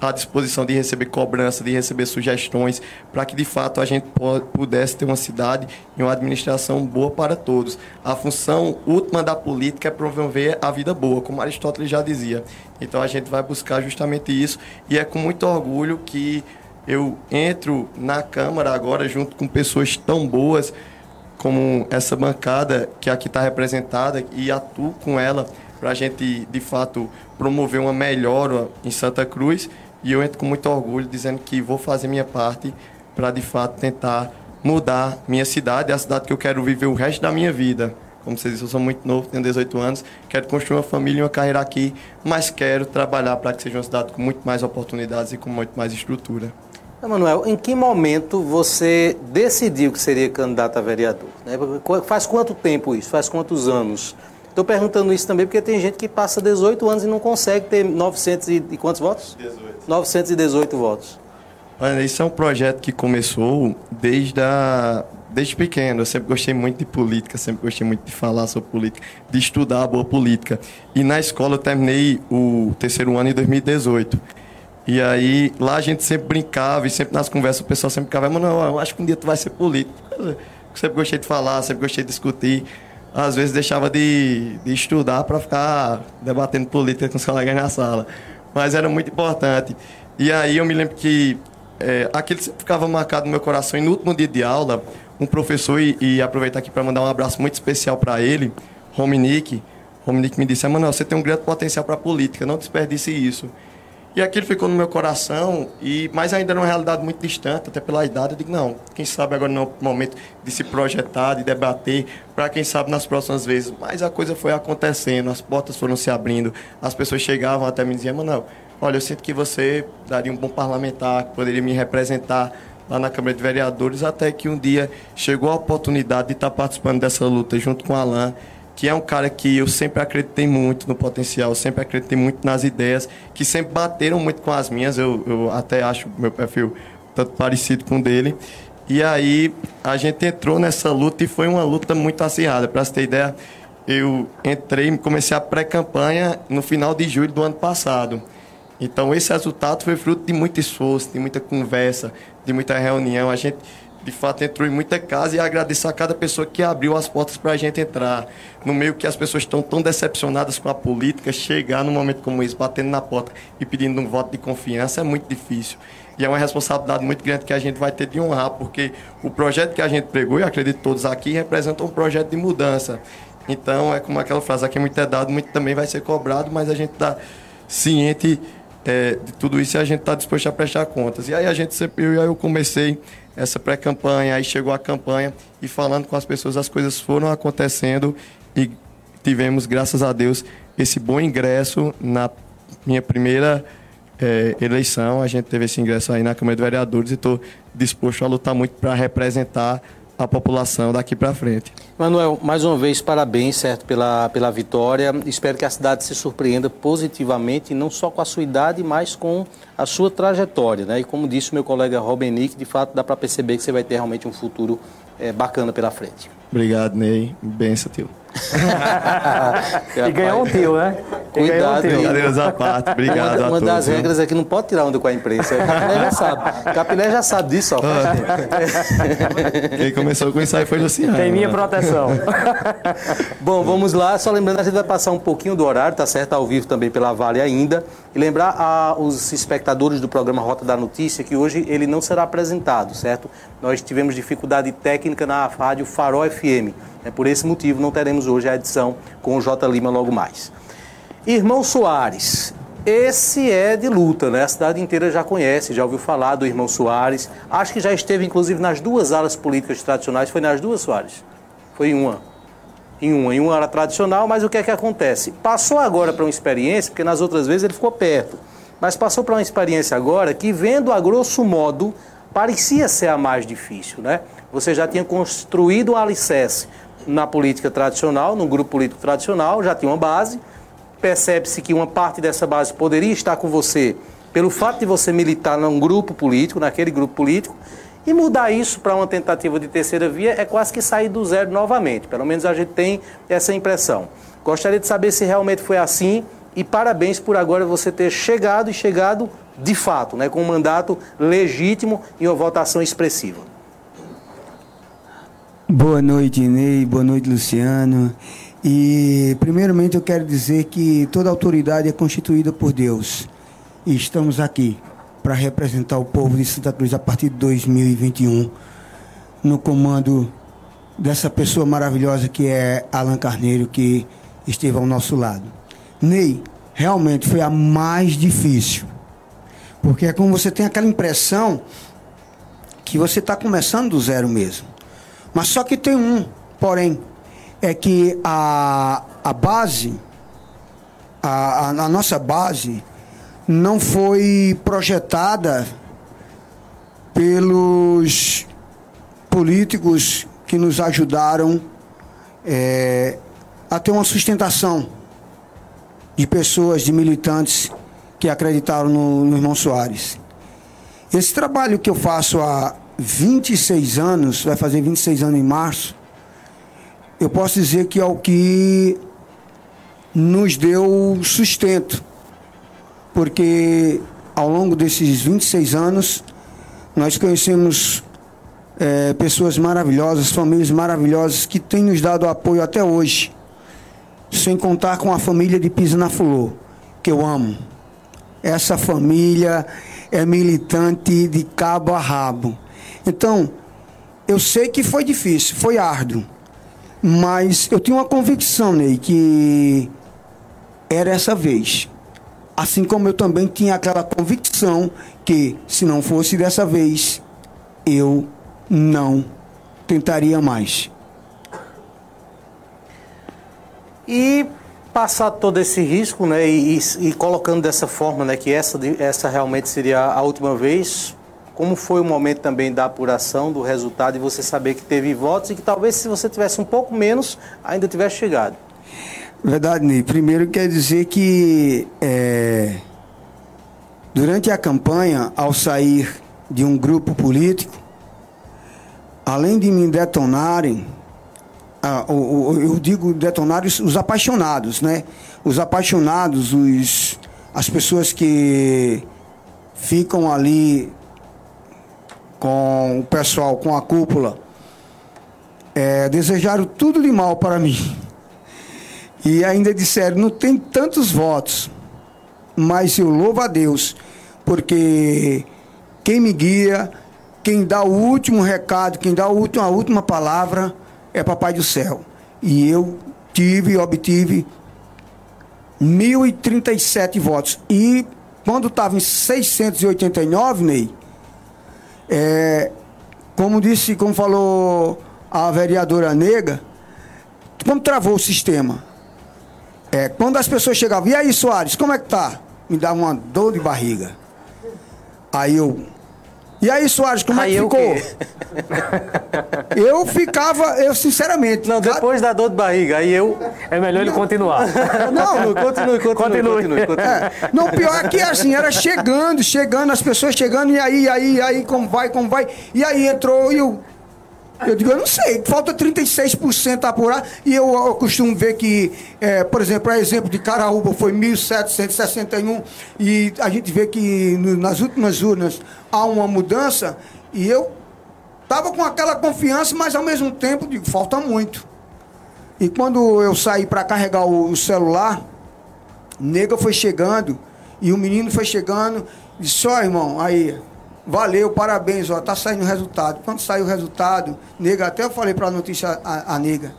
à disposição de receber cobrança, de receber sugestões, para que de fato a gente pudesse ter uma cidade e uma administração boa para todos. A função última da política é promover a vida boa, como Aristóteles já dizia. Então a gente vai buscar justamente isso e é com muito orgulho que eu entro na Câmara agora junto com pessoas tão boas como essa bancada que aqui está representada e atuo com ela para a gente, de fato, promover uma melhora em Santa Cruz. E eu entro com muito orgulho dizendo que vou fazer minha parte para, de fato, tentar mudar minha cidade, a cidade que eu quero viver o resto da minha vida. Como vocês disseram, eu sou muito novo, tenho 18 anos, quero construir uma família e uma carreira aqui, mas quero trabalhar para que seja uma cidade com muito mais oportunidades e com muito mais estrutura. Emanuel, em que momento você decidiu que seria candidato a vereador? Né? Faz quanto tempo isso? Faz quantos anos? Estou perguntando isso também porque tem gente que passa 18 anos e não consegue ter 900 e, e quantos votos? 18. 918 votos. Olha, isso é um projeto que começou desde, a, desde pequeno. Eu sempre gostei muito de política, sempre gostei muito de falar sobre política, de estudar a boa política. E na escola eu terminei o terceiro ano em 2018. E aí lá a gente sempre brincava e sempre nas conversas o pessoal sempre ficava, mas não, eu acho que um dia tu vai ser político. Eu sempre gostei de falar, sempre gostei de discutir às vezes deixava de, de estudar para ficar debatendo política com os colegas na sala. Mas era muito importante. E aí eu me lembro que é, aquilo ficava marcado no meu coração. E no último dia de aula, um professor, e, e aproveitar aqui para mandar um abraço muito especial para ele, Rominique, Rominique me disse, Emanuel, você tem um grande potencial para política, não desperdice isso. E aquilo ficou no meu coração, e mas ainda era uma realidade muito distante, até pela idade. Eu digo, não, quem sabe agora não é o momento de se projetar, de debater, para quem sabe nas próximas vezes. Mas a coisa foi acontecendo, as portas foram se abrindo, as pessoas chegavam até me diziam, Manuel, olha, eu sinto que você daria um bom parlamentar, que poderia me representar lá na Câmara de Vereadores, até que um dia chegou a oportunidade de estar participando dessa luta junto com o Alain que é um cara que eu sempre acreditei muito no potencial, sempre acreditei muito nas ideias, que sempre bateram muito com as minhas. Eu, eu até acho meu perfil tanto parecido com o dele. E aí a gente entrou nessa luta e foi uma luta muito acirrada. Para você ter ideia, eu entrei, comecei a pré-campanha no final de julho do ano passado. Então esse resultado foi fruto de muito esforço, de muita conversa, de muita reunião. A gente de fato entrou em muita casa e agradeço a cada pessoa que abriu as portas para a gente entrar. No meio que as pessoas estão tão decepcionadas com a política, chegar num momento como esse, batendo na porta e pedindo um voto de confiança é muito difícil. E é uma responsabilidade muito grande que a gente vai ter de honrar, porque o projeto que a gente pregou, e acredito todos aqui, representa um projeto de mudança. Então, é como aquela frase, aqui muito é dado, muito também vai ser cobrado, mas a gente está ciente é, de tudo isso e a gente está disposto a prestar contas. E aí a gente sempre, eu, eu comecei essa pré-campanha, aí chegou a campanha e falando com as pessoas, as coisas foram acontecendo e tivemos, graças a Deus, esse bom ingresso na minha primeira é, eleição. A gente teve esse ingresso aí na Câmara de Vereadores e estou disposto a lutar muito para representar a população daqui para frente. Manuel, mais uma vez, parabéns, certo, pela, pela vitória. Espero que a cidade se surpreenda positivamente, não só com a sua idade, mas com a sua trajetória. Né? E como disse o meu colega Robenick, de fato dá para perceber que você vai ter realmente um futuro é, bacana pela frente. Obrigado, Ney. Benção, tio. e ganhou um tio, né? Cuidado, um à parte. Obrigado uma, a uma todos. das regras é que não pode tirar onda com a imprensa. Capilé já sabe. Capilé já sabe disso, ó. Quem começou com isso aí foi Luciano. Tem minha proteção. Bom, vamos lá. Só lembrando, a gente vai passar um pouquinho do horário, tá certo? Ao vivo também pela Vale ainda. E lembrar aos espectadores do programa Rota da Notícia que hoje ele não será apresentado, certo? Nós tivemos dificuldade técnica na rádio Farol FM. É por esse motivo não teremos hoje a edição com o J. Lima logo mais. Irmão Soares, esse é de luta, né? A cidade inteira já conhece, já ouviu falar do Irmão Soares. Acho que já esteve, inclusive, nas duas alas políticas tradicionais. Foi nas duas, Soares? Foi em uma. Em uma, em uma ala tradicional, mas o que é que acontece? Passou agora para uma experiência, porque nas outras vezes ele ficou perto, mas passou para uma experiência agora que, vendo a grosso modo, parecia ser a mais difícil, né? Você já tinha construído um alicerce na política tradicional, no grupo político tradicional, já tinha uma base. Percebe-se que uma parte dessa base poderia estar com você pelo fato de você militar num grupo político, naquele grupo político, e mudar isso para uma tentativa de terceira via é quase que sair do zero novamente. Pelo menos a gente tem essa impressão. Gostaria de saber se realmente foi assim e parabéns por agora você ter chegado e chegado de fato, né, com um mandato legítimo e uma votação expressiva. Boa noite, Ney. Boa noite, Luciano. E, primeiramente, eu quero dizer que toda autoridade é constituída por Deus. E estamos aqui para representar o povo de Santa Cruz a partir de 2021, no comando dessa pessoa maravilhosa que é Alan Carneiro, que esteve ao nosso lado. Ney, realmente foi a mais difícil. Porque é como você tem aquela impressão que você está começando do zero mesmo. Mas só que tem um, porém, é que a, a base, a, a, nossa base, não foi projetada pelos políticos que nos ajudaram é, a ter uma sustentação de pessoas, de militantes que acreditaram no, no irmão Soares. Esse trabalho que eu faço há 26 anos, vai fazer 26 anos em março, eu posso dizer que é o que nos deu sustento. Porque ao longo desses 26 anos, nós conhecemos é, pessoas maravilhosas, famílias maravilhosas que têm nos dado apoio até hoje. Sem contar com a família de Pisa na que eu amo. Essa família é militante de cabo a rabo. Então, eu sei que foi difícil, foi árduo, mas eu tenho uma convicção, Ney, que era essa vez. Assim como eu também tinha aquela convicção que, se não fosse dessa vez, eu não tentaria mais. E passar todo esse risco, né, e, e colocando dessa forma, né, que essa, essa realmente seria a última vez, como foi o momento também da apuração do resultado e você saber que teve votos e que talvez se você tivesse um pouco menos, ainda tivesse chegado. Verdade, Ney. Primeiro quer dizer que é, durante a campanha, ao sair de um grupo político, além de me detonarem, eu digo detonar os, apaixonados, né? Os apaixonados, os, as pessoas que ficam ali com o pessoal, com a cúpula, é, desejaram tudo de mal para mim. E ainda disseram, não tem tantos votos, mas eu louvo a Deus, porque quem me guia, quem dá o último recado, quem dá a última, palavra é Papai do Céu. E eu tive obtive 1.037 votos. E quando estava em 689, Ney, é, como disse, como falou a vereadora Nega, como travou o sistema. É, quando as pessoas chegavam, e aí Soares, como é que tá? Me dava uma dor de barriga. Aí eu. E aí, Soares, como aí é que ficou? eu ficava, eu sinceramente. Não, depois da dor de barriga, aí eu. É melhor ele continuar. Não, continue, continue, continue. continue, continue. É, não, pior é que assim, era chegando, chegando, as pessoas chegando, e aí, aí, aí, como vai, como vai. E aí entrou e eu. Eu digo, eu não sei, falta 36% a apurar. E eu, eu, costumo ver que, é, por exemplo, a exemplo de Caraúba foi 1.761 e a gente vê que no, nas últimas urnas há uma mudança e eu estava com aquela confiança, mas ao mesmo tempo digo, falta muito. E quando eu saí para carregar o, o celular, nega foi chegando e o menino foi chegando, disse, ó irmão, aí Valeu, parabéns, ó, tá saindo o resultado. Quando saiu o resultado, nega, até eu falei para a notícia a, nega.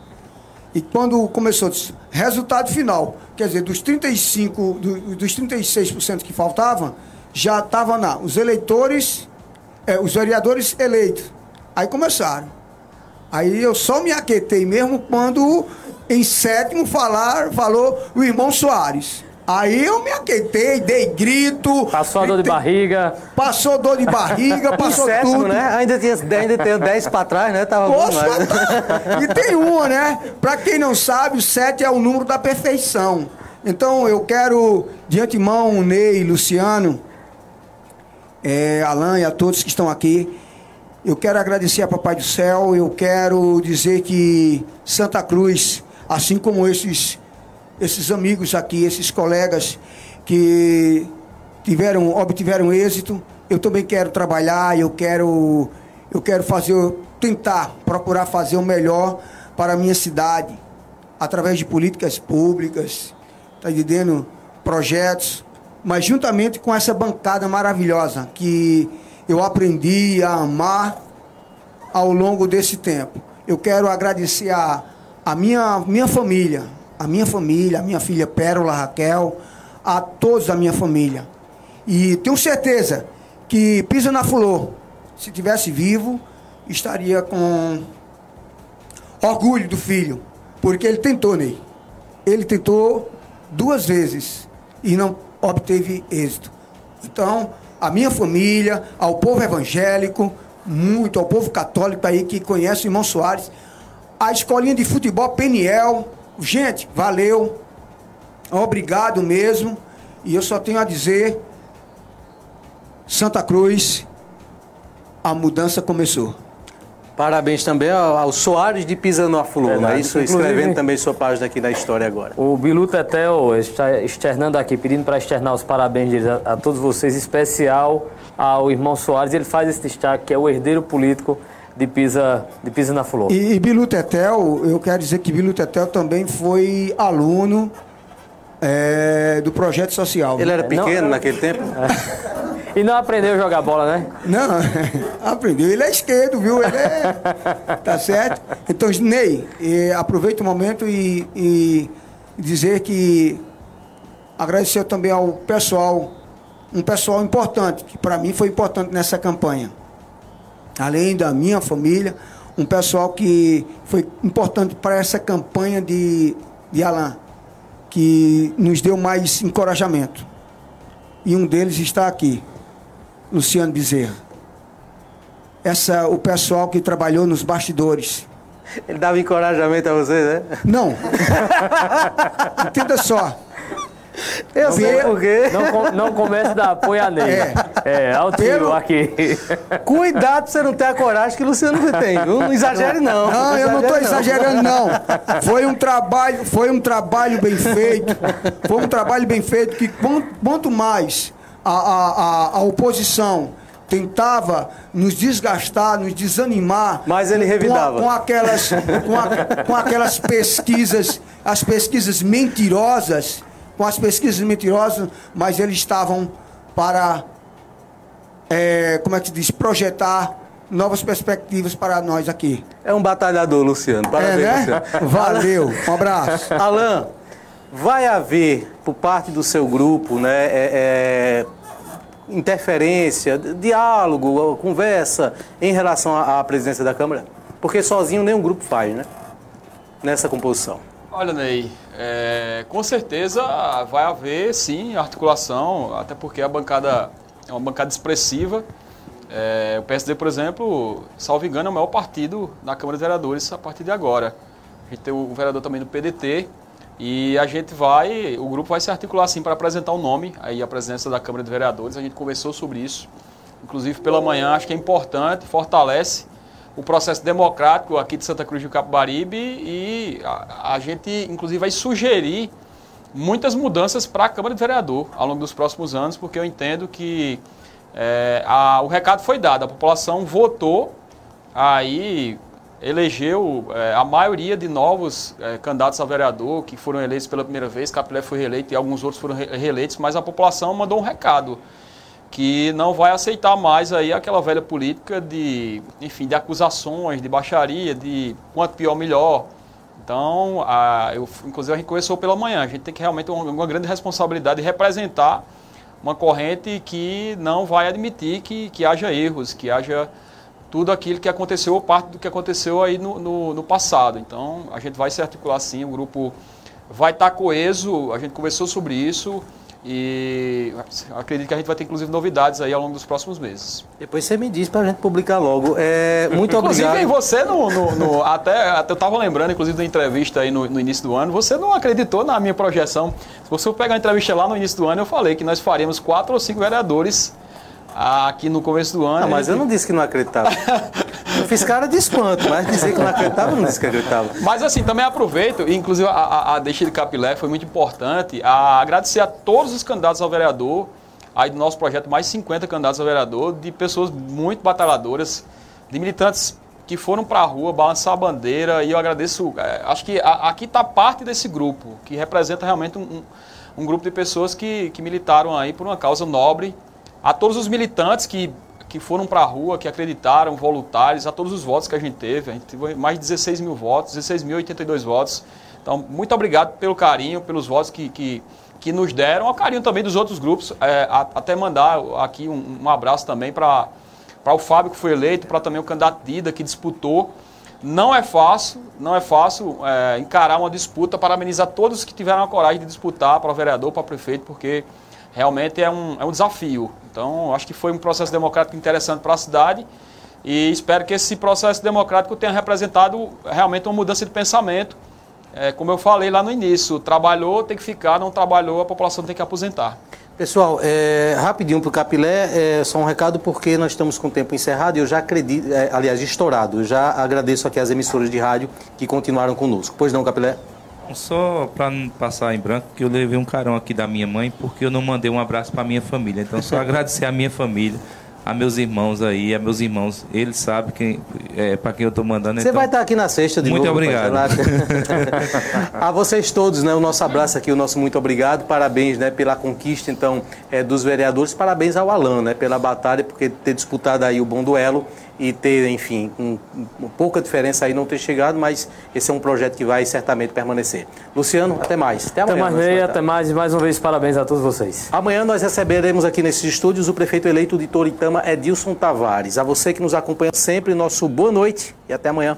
E quando começou, resultado final, quer dizer, dos 35, do, dos 36% que faltavam, já estavam lá os eleitores, é, os vereadores eleitos. Aí começaram. Aí eu só me aquetei mesmo quando em sétimo falar, falou o irmão Soares. Aí eu me aquetei, dei grito. Passou a dor de barriga. Passou dor de barriga, passou sétimo, tudo. né? Ainda tinha, ainda tem 10 para trás, né? Tava Poxa, tá. E tem uma, né? Para quem não sabe, o 7 é o número da perfeição. Então eu quero, de antemão, Ney, Luciano, é, Alan e a todos que estão aqui, eu quero agradecer a Papai do Céu, eu quero dizer que Santa Cruz, assim como esses esses amigos aqui, esses colegas que tiveram, obtiveram êxito. Eu também quero trabalhar, eu quero, eu quero fazer, tentar procurar fazer o melhor para a minha cidade, através de políticas públicas, está entendendo? Projetos, mas juntamente com essa bancada maravilhosa que eu aprendi a amar ao longo desse tempo. Eu quero agradecer a, a minha, minha família, a minha família, a minha filha Pérola, Raquel, a todos da minha família. E tenho certeza que Pisa na Fulô, se tivesse vivo, estaria com orgulho do filho, porque ele tentou, Ney. Ele tentou duas vezes e não obteve êxito. Então, a minha família, ao povo evangélico, muito ao povo católico aí que conhece o irmão Soares, a escolinha de futebol Peniel, Gente, valeu. Obrigado mesmo. E eu só tenho a dizer: Santa Cruz, a mudança começou. Parabéns também ao, Soares de Pisano né? Isso escrevendo também sua página aqui na história agora. O Bilu Tetel está externando aqui, pedindo para externar os parabéns a, a, todos vocês, especial ao irmão Soares. Ele faz esse destaque, que é o herdeiro político de Pisa, de Pisa na Flor. E, e Bilu Tetel, eu quero dizer que Bilu Tetel também foi aluno é, do projeto social. Ele era pequeno não, naquele tempo? E não aprendeu a jogar bola, né? Não, aprendeu. Ele é esquerdo, viu? Ele é. tá certo? Então, Ney, aproveita o momento e, e dizer que agradecer também ao pessoal, um pessoal importante, que para mim foi importante nessa campanha além da minha família, um pessoal que foi importante para essa campanha de, de Alain, que nos deu mais encorajamento. E um deles está aqui, Luciano Bezerra. Essa, o pessoal que trabalhou nos bastidores, Ele dava encorajamento a vocês, né? Não. Entenda só. Eu sei por quê. Não, não comece da apoio a Ney. É, é ao tiro Pelo- aqui. Cuidado pra você não ter a coragem que o Luciano tem, viu? Não exagere, não. Não, eu não estou exagere, exagerando, não. Foi um trabalho, foi um trabalho bem feito. Foi um trabalho bem feito que quan- quanto mais a, a, a, a oposição tentava nos desgastar, nos desanimar. Mas ele com revidava. Com, aquelas, com, a- com aquelas pesquisas, as pesquisas mentirosas, com as pesquisas mentirosas, mas eles estavam para, é, como é que se diz, projetar novas perspectivas para nós aqui. É um batalhador, Luciano. Parabéns, É, né? Luciano. Valeu. Um abraço. Alain, vai haver, por parte do seu grupo, né, é- é, interferência, diálogo, conversa em relação à, à presidência da Câmara? Porque sozinho nenhum grupo faz, né? Nessa composição. Olha, Ney, é, com certeza vai haver sim articulação, até porque a bancada é uma bancada expressiva. É, o PSD, por exemplo, salvo engano, é o maior partido na Câmara dos Vereadores a partir de agora. A gente tem o vereador também do PDT e a gente vai, o grupo vai se articular assim para apresentar o nome aí a presidência da Câmara de Vereadores. A gente conversou sobre isso, inclusive pela manhã. Acho que é importante, fortalece o processo democrático aqui de Santa Cruz do Capibaribe e a, a gente, inclusive, vai sugerir muitas mudanças para a Câmara de Vereador ao longo dos próximos anos, porque eu entendo que é, a- o recado foi dado, a população votou, aí elegeu é, a maioria de novos é, candidatos a vereador que foram eleitos pela primeira vez, Capilé foi reeleito e alguns outros foram re- reeleitos, mas a população mandou um recado que não vai aceitar mais aí aquela velha política de, enfim, de acusações, de baixaria, de quanto pior melhor. Então, a, eu, inclusive a gente conversou pela manhã, a gente tem que realmente uma, uma grande responsabilidade de representar uma corrente que não vai admitir que, que haja erros, que haja tudo aquilo que aconteceu ou parte do que aconteceu aí no, no, no passado. Então, a gente vai se articular sim, o grupo vai estar coeso, a gente conversou sobre isso e acredito que a gente vai ter inclusive novidades aí ao longo dos próximos meses. Depois você me diz pra gente publicar logo. É, muito inclusive, obrigado. você no, no- no- até, até eu estava lembrando, inclusive, da entrevista aí no, no início do ano, você não acreditou na minha projeção. Se você pegar a entrevista lá no início do ano, eu falei que nós faríamos quatro ou cinco vereadores aqui no começo do ano. Não, mas eu não disse que não acreditava. fiz cara de espanto, mas dizer que não acreditava, não disse que acreditava. Mas assim, também aproveito, e, inclusive a, a, a deixa de Capilé foi muito importante, a agradecer a todos os candidatos ao vereador, aí do nosso projeto, mais 50 candidatos ao vereador, de pessoas muito batalhadoras, de militantes que foram para a rua balançar a bandeira, e eu agradeço, é, acho que a- aqui está parte desse grupo, que representa realmente um, um- um grupo de pessoas que, que militaram aí por uma causa nobre, a todos os militantes que, que foram para a rua, que acreditaram, voluntários, a todos os votos que a gente teve. A gente teve mais de 16 mil votos, 16.082 votos. Então, muito obrigado pelo carinho, pelos votos que, que, que nos deram, ao carinho também dos outros grupos. É, a- até mandar aqui um, um abraço também para o Fábio, que foi eleito, para também o candidato Dida, que disputou. Não é fácil, não é fácil é, encarar uma disputa, parabenizar todos que tiveram a coragem de disputar para vereador, para prefeito, porque realmente é um, é um desafio. Então, acho que foi um processo democrático interessante para a cidade e espero que esse processo democrático tenha representado realmente uma mudança de pensamento. É, como eu falei lá no início, trabalhou, tem que ficar, não trabalhou, a população tem que aposentar. Pessoal, é, rapidinho para o Capilé, é, só um recado porque nós estamos com o tempo encerrado e eu já acredito, é, aliás, estourado. Eu já agradeço aqui as emissoras de rádio que continuaram conosco. Pois não, Capilé? Só para não passar em branco, que eu levei um carão aqui da minha mãe, porque eu não mandei um abraço para minha família. Então, só agradecer a minha família, a meus irmãos aí, a meus irmãos. Eles sabem quem, é, para quem eu estou mandando. Você então, vai estar aqui na sexta de Muito novo. obrigado. rapaz, relaxa. a vocês todos, né? O nosso abraço aqui, o nosso muito obrigado. Parabéns, né? Pela conquista, então, é, dos vereadores. Parabéns ao Alan, né? Pela batalha, porque ter disputado aí o bom duelo e ter, enfim, com pouca diferença aí não ter chegado, mas esse é um projeto que vai certamente permanecer. Luciano, até mais. Até Até amanhã. mais, nosso Ney, até mais. E mais uma vez, parabéns a todos vocês. Amanhã nós receberemos aqui nesses estúdios o prefeito eleito de Toritama, Edilson Tavares. A você que nos acompanha sempre, nosso boa noite e até amanhã.